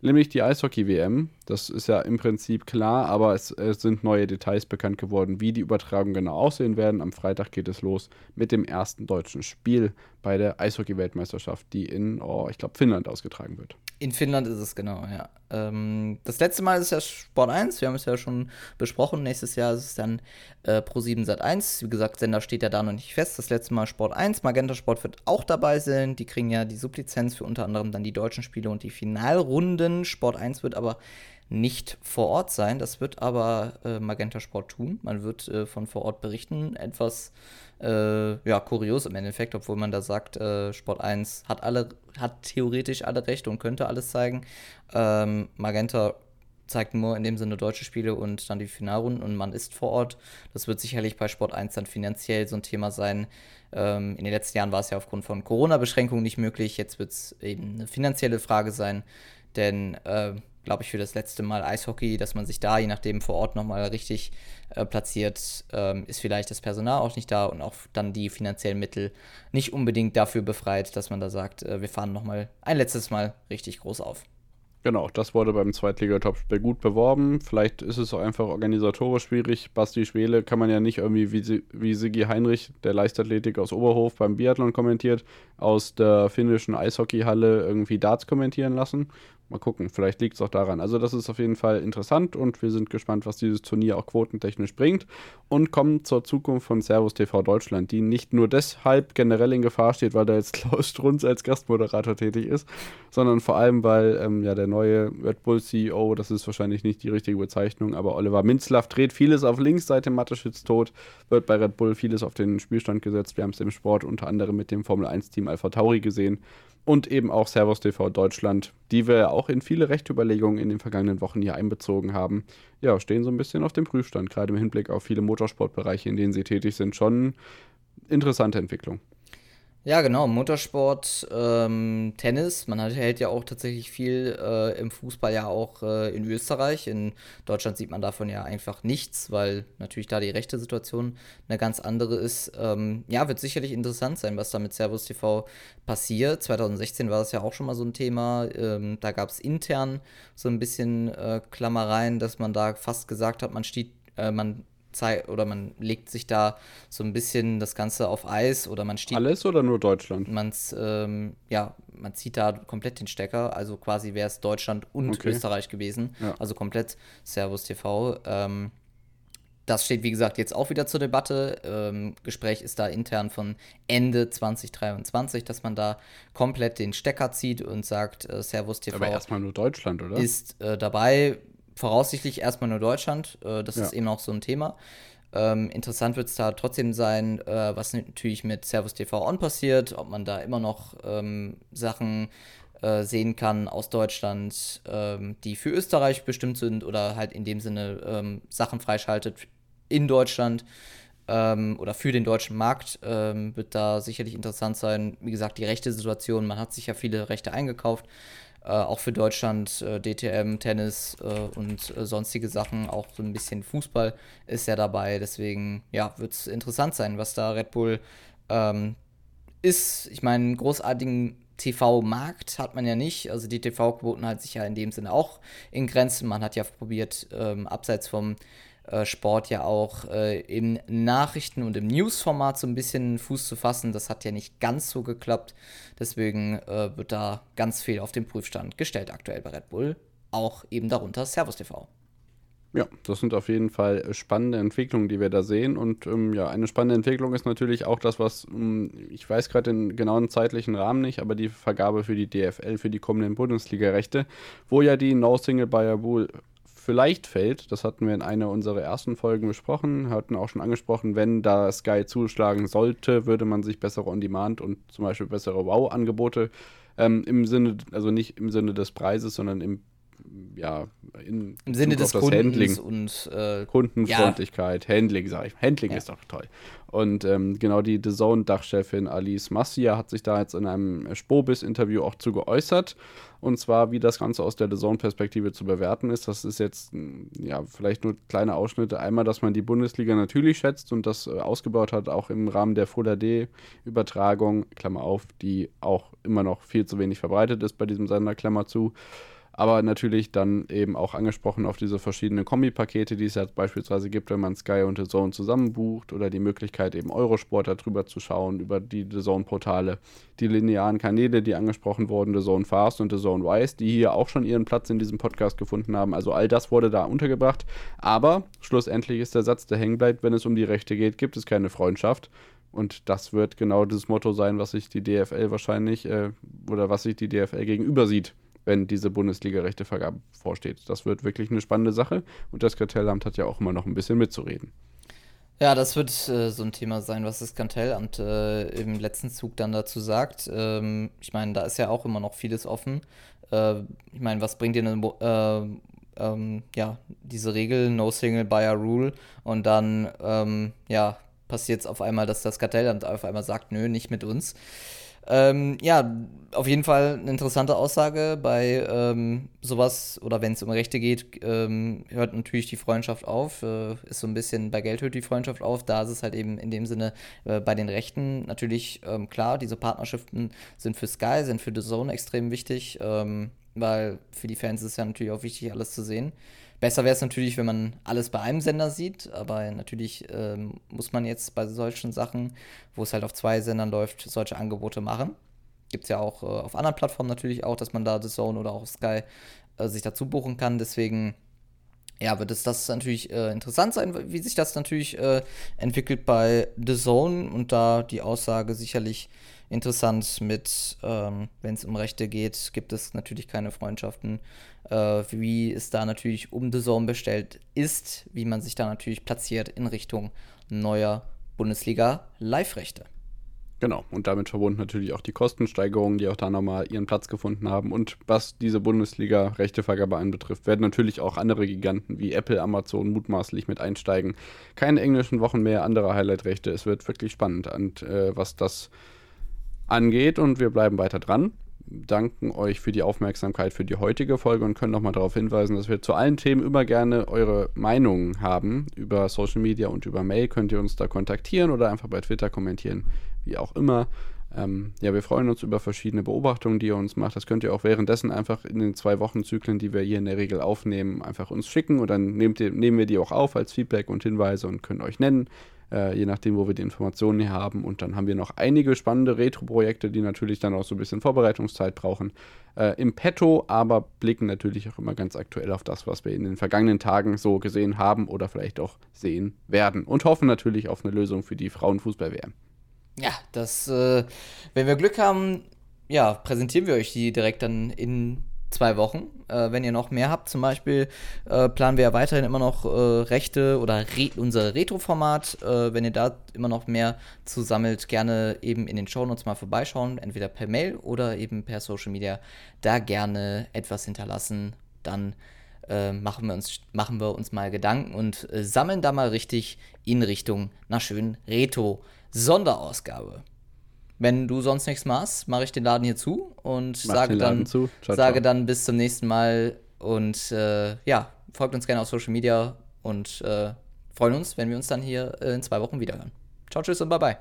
nämlich die Eishockey-WM. Das ist ja im Prinzip klar, aber es, es, sind neue Details bekannt geworden, wie die Übertragungen genau aussehen werden. Am Freitag geht es los mit dem ersten deutschen Spiel bei der Eishockey-Weltmeisterschaft, die in, oh, ich glaube, Finnland ausgetragen wird. In Finnland ist es genau, ja. Ähm, das letzte Mal ist ja Sport 1, wir haben es ja schon besprochen. Nächstes Jahr ist es dann äh, Pro 7 Sat 1. Wie gesagt, Sender steht ja da noch nicht fest. Das letzte Mal Sport 1. Magenta Sport wird auch dabei sein. Die kriegen ja die Sublizenz für unter anderem dann die deutschen Spiele und die Finalrunden. Sport 1 wird aber nicht vor Ort sein. Das wird aber äh, Magenta Sport tun. Man wird äh, von vor Ort berichten. Etwas äh, ja, kurios im Endeffekt, obwohl man da sagt, äh, Sport 1 hat alle, hat theoretisch alle Rechte und könnte alles zeigen. Ähm, Magenta zeigt nur in dem Sinne deutsche Spiele und dann die Finalrunden und man ist vor Ort. Das wird sicherlich bei Sport 1 dann finanziell so ein Thema sein. Ähm, in den letzten Jahren war es ja aufgrund von Corona-Beschränkungen nicht möglich. Jetzt wird es eben eine finanzielle Frage sein, denn äh, glaube ich, für das letzte Mal Eishockey, dass man sich da, je nachdem, vor Ort nochmal richtig äh, platziert, ähm, ist vielleicht das Personal auch nicht da und auch dann die finanziellen Mittel nicht unbedingt dafür befreit, dass man da sagt, äh, wir fahren nochmal ein letztes Mal richtig groß auf. Genau, das wurde beim Zweitliga-Topspiel gut beworben. Vielleicht ist es auch einfach organisatorisch schwierig. Basti Schwele kann man ja nicht irgendwie wie, wie Sigi Heinrich, der Leichtathletik aus Oberhof beim Biathlon kommentiert, aus der finnischen Eishockeyhalle irgendwie Darts kommentieren lassen. Mal gucken, vielleicht liegt es auch daran. Also das ist auf jeden Fall interessant und wir sind gespannt, was dieses Turnier auch quotentechnisch bringt und kommen zur Zukunft von Servus TV Deutschland, die nicht nur deshalb generell in Gefahr steht, weil da jetzt Klaus Strunz als Gastmoderator tätig ist, sondern vor allem, weil ähm, ja der neue Red Bull CEO, das ist wahrscheinlich nicht die richtige Bezeichnung, aber Oliver Minzlaff dreht vieles auf links seit dem Mateschitz tot, wird bei Red Bull vieles auf den Spielstand gesetzt. Wir haben es im Sport unter anderem mit dem Formel 1 Team Alpha Tauri gesehen und eben auch Servus TV Deutschland, die wir auch in viele Rechtüberlegungen in den vergangenen Wochen hier einbezogen haben, ja, stehen so ein bisschen auf dem Prüfstand, gerade im Hinblick auf viele Motorsportbereiche, in denen sie tätig sind, schon interessante Entwicklung. Ja, genau, Motorsport, ähm, Tennis. Man hat, hält ja auch tatsächlich viel äh, im Fußball ja auch äh, in Österreich. In Deutschland sieht man davon ja einfach nichts, weil natürlich da die rechte Situation eine ganz andere ist. Ähm, ja, wird sicherlich interessant sein, was da mit Servus TV passiert. 2016 war das ja auch schon mal so ein Thema. Ähm, da gab es intern so ein bisschen äh, Klammereien, dass man da fast gesagt hat, man steht, äh, man oder man legt sich da so ein bisschen das Ganze auf Eis oder man steht. Alles oder nur Deutschland? Man's, ähm, ja, man zieht da komplett den Stecker. Also quasi wäre es Deutschland und okay. Österreich gewesen. Ja. Also komplett Servus TV. Ähm, das steht, wie gesagt, jetzt auch wieder zur Debatte. Ähm, Gespräch ist da intern von Ende 2023, dass man da komplett den Stecker zieht und sagt, äh, Servus TV. Aber erstmal nur Deutschland, oder? Ist äh, dabei voraussichtlich erstmal nur Deutschland. Äh, das ja. ist eben auch so ein Thema. Ähm, interessant wird es da trotzdem sein, äh, was natürlich mit Servus TV On passiert, ob man da immer noch ähm, Sachen äh, sehen kann aus Deutschland, ähm, die für Österreich bestimmt sind oder halt in dem Sinne ähm, Sachen freischaltet in Deutschland ähm, oder für den deutschen Markt ähm, wird da sicherlich interessant sein. Wie gesagt, die rechte Situation, man hat sich ja viele Rechte eingekauft. Äh, auch für Deutschland äh, DTM, Tennis äh, und äh, sonstige Sachen, auch so ein bisschen Fußball ist ja dabei. Deswegen, ja, wird es interessant sein, was da Red Bull ähm, ist. Ich meine, einen großartigen TV-Markt hat man ja nicht. Also die TV-Quoten halten sich ja in dem Sinne auch in Grenzen. Man hat ja probiert, ähm, abseits vom Sport ja auch äh, im Nachrichten- und im News-Format so ein bisschen Fuß zu fassen. Das hat ja nicht ganz so geklappt. Deswegen äh, wird da ganz viel auf den Prüfstand gestellt aktuell bei Red Bull. Auch eben darunter Servus TV. Ja, das sind auf jeden Fall spannende Entwicklungen, die wir da sehen. Und ähm, ja, eine spannende Entwicklung ist natürlich auch das, was, ähm, ich weiß gerade den genauen zeitlichen Rahmen nicht, aber die Vergabe für die DFL, für die kommenden Bundesliga-Rechte, wo ja die No Single Buyer Rule vielleicht fällt. Das hatten wir in einer unserer ersten Folgen besprochen, hatten auch schon angesprochen, wenn da Sky zuschlagen sollte, würde man sich bessere On-Demand und zum Beispiel bessere Wow-Angebote ähm, im Sinne, also nicht im Sinne des Preises, sondern im ja, in im Sinne des Kundens Handling und äh, Kundenfreundlichkeit, ja. Handling, sage ich. Handling ja. ist doch toll. Und ähm, genau die The Zone-Dachchefin Alice Massia hat sich da jetzt in einem Spobis-Interview auch zu geäußert. Und zwar, wie das Ganze aus der The Zone-Perspektive zu bewerten ist. Das ist jetzt, hm, ja, vielleicht nur kleine Ausschnitte. Einmal, dass man die Bundesliga natürlich schätzt und das äh, ausgebaut hat, auch im Rahmen der Full HD-Übertragung, Klammer auf, die auch immer noch viel zu wenig verbreitet ist bei diesem Sender, Klammer zu aber natürlich dann eben auch angesprochen auf diese verschiedenen Kombipakete, die es jetzt beispielsweise gibt, wenn man Sky und The Zone zusammen bucht oder die Möglichkeit eben Eurosport darüber zu schauen, über die The Zone-Portale, die linearen Kanäle, die angesprochen wurden, The Zone Fast und The Zone Wise, die hier auch schon ihren Platz in diesem Podcast gefunden haben. Also all das wurde da untergebracht, aber schlussendlich ist der Satz, der hängen bleibt, wenn es um die Rechte geht, gibt es keine Freundschaft. Und das wird genau das Motto sein, was sich die DFL wahrscheinlich äh, oder was sich die DFL gegenüber sieht wenn diese Bundesliga-Rechtevergabe vorsteht. Das wird wirklich eine spannende Sache und das Kartellamt hat ja auch immer noch ein bisschen mitzureden. Ja, das wird äh, so ein Thema sein, was das Kartellamt äh, im letzten Zug dann dazu sagt. Ähm, ich meine, da ist ja auch immer noch vieles offen. Äh, ich meine, was bringt dir eine, äh, ähm, ja, diese Regel, No Single Buyer Rule und dann, ähm, ja, passiert es auf einmal, dass das Kartellamt auf einmal sagt, nö, nicht mit uns. Ähm, ja, auf jeden Fall eine interessante Aussage. Bei ähm, sowas oder wenn es um Rechte geht, ähm, hört natürlich die Freundschaft auf. Äh, ist so ein bisschen bei Geld hört die Freundschaft auf. Da ist es halt eben in dem Sinne äh, bei den Rechten natürlich ähm, klar, diese Partnerschaften sind für Sky, sind für The Zone extrem wichtig, ähm, weil für die Fans ist es ja natürlich auch wichtig, alles zu sehen. Besser wäre es natürlich, wenn man alles bei einem Sender sieht, aber natürlich ähm, muss man jetzt bei solchen Sachen, wo es halt auf zwei Sendern läuft, solche Angebote machen. Gibt es ja auch äh, auf anderen Plattformen natürlich auch, dass man da The Zone oder auch Sky äh, sich dazu buchen kann. Deswegen ja, wird es das natürlich äh, interessant sein, wie sich das natürlich äh, entwickelt bei The Zone und da die Aussage sicherlich interessant mit, ähm, wenn es um Rechte geht, gibt es natürlich keine Freundschaften. Äh, wie es da natürlich um The Zone bestellt ist, wie man sich da natürlich platziert in Richtung neuer Bundesliga-Live-Rechte. Genau, und damit verbunden natürlich auch die Kostensteigerungen, die auch da nochmal ihren Platz gefunden haben. Und was diese Bundesliga-Rechtevergabe anbetrifft, werden natürlich auch andere Giganten wie Apple, Amazon mutmaßlich mit einsteigen. Keine englischen Wochen mehr, andere Highlight-Rechte. Es wird wirklich spannend, und, äh, was das angeht und wir bleiben weiter dran danken euch für die Aufmerksamkeit für die heutige Folge und können nochmal darauf hinweisen, dass wir zu allen Themen immer gerne eure Meinungen haben. Über Social Media und über Mail könnt ihr uns da kontaktieren oder einfach bei Twitter kommentieren, wie auch immer. Ähm, ja, wir freuen uns über verschiedene Beobachtungen, die ihr uns macht. Das könnt ihr auch währenddessen einfach in den zwei Wochenzyklen, die wir hier in der Regel aufnehmen, einfach uns schicken und dann nehmt ihr, nehmen wir die auch auf als Feedback und Hinweise und können euch nennen äh, je nachdem, wo wir die Informationen hier haben. Und dann haben wir noch einige spannende Retro-Projekte, die natürlich dann auch so ein bisschen Vorbereitungszeit brauchen, äh, im Petto, aber blicken natürlich auch immer ganz aktuell auf das, was wir in den vergangenen Tagen so gesehen haben oder vielleicht auch sehen werden. Und hoffen natürlich auf eine Lösung für die Frauenfußball-WM. Ja, das, äh, wenn wir Glück haben, ja, präsentieren wir euch die direkt dann in zwei Wochen. Äh, wenn ihr noch mehr habt, zum Beispiel äh, planen wir ja weiterhin immer noch äh, Rechte oder Re unser Retro-Format. Äh, wenn ihr da immer noch mehr zusammelt, gerne eben in den Shownotes mal vorbeischauen, entweder per Mail oder eben per Social Media. Da gerne etwas hinterlassen, dann äh, machen, wir uns, machen wir uns mal Gedanken und äh, sammeln da mal richtig in Richtung einer schönen Retro-Sonderausgabe. Wenn du sonst nichts machst, mache ich den Laden hier zu und Mach sage, dann, zu. Ciao, sage ciao. dann bis zum nächsten Mal und äh, ja, folgt uns gerne auf Social Media und äh, freuen uns, wenn wir uns dann hier äh, in zwei Wochen wiederhören. Ciao, tschüss und bye bye.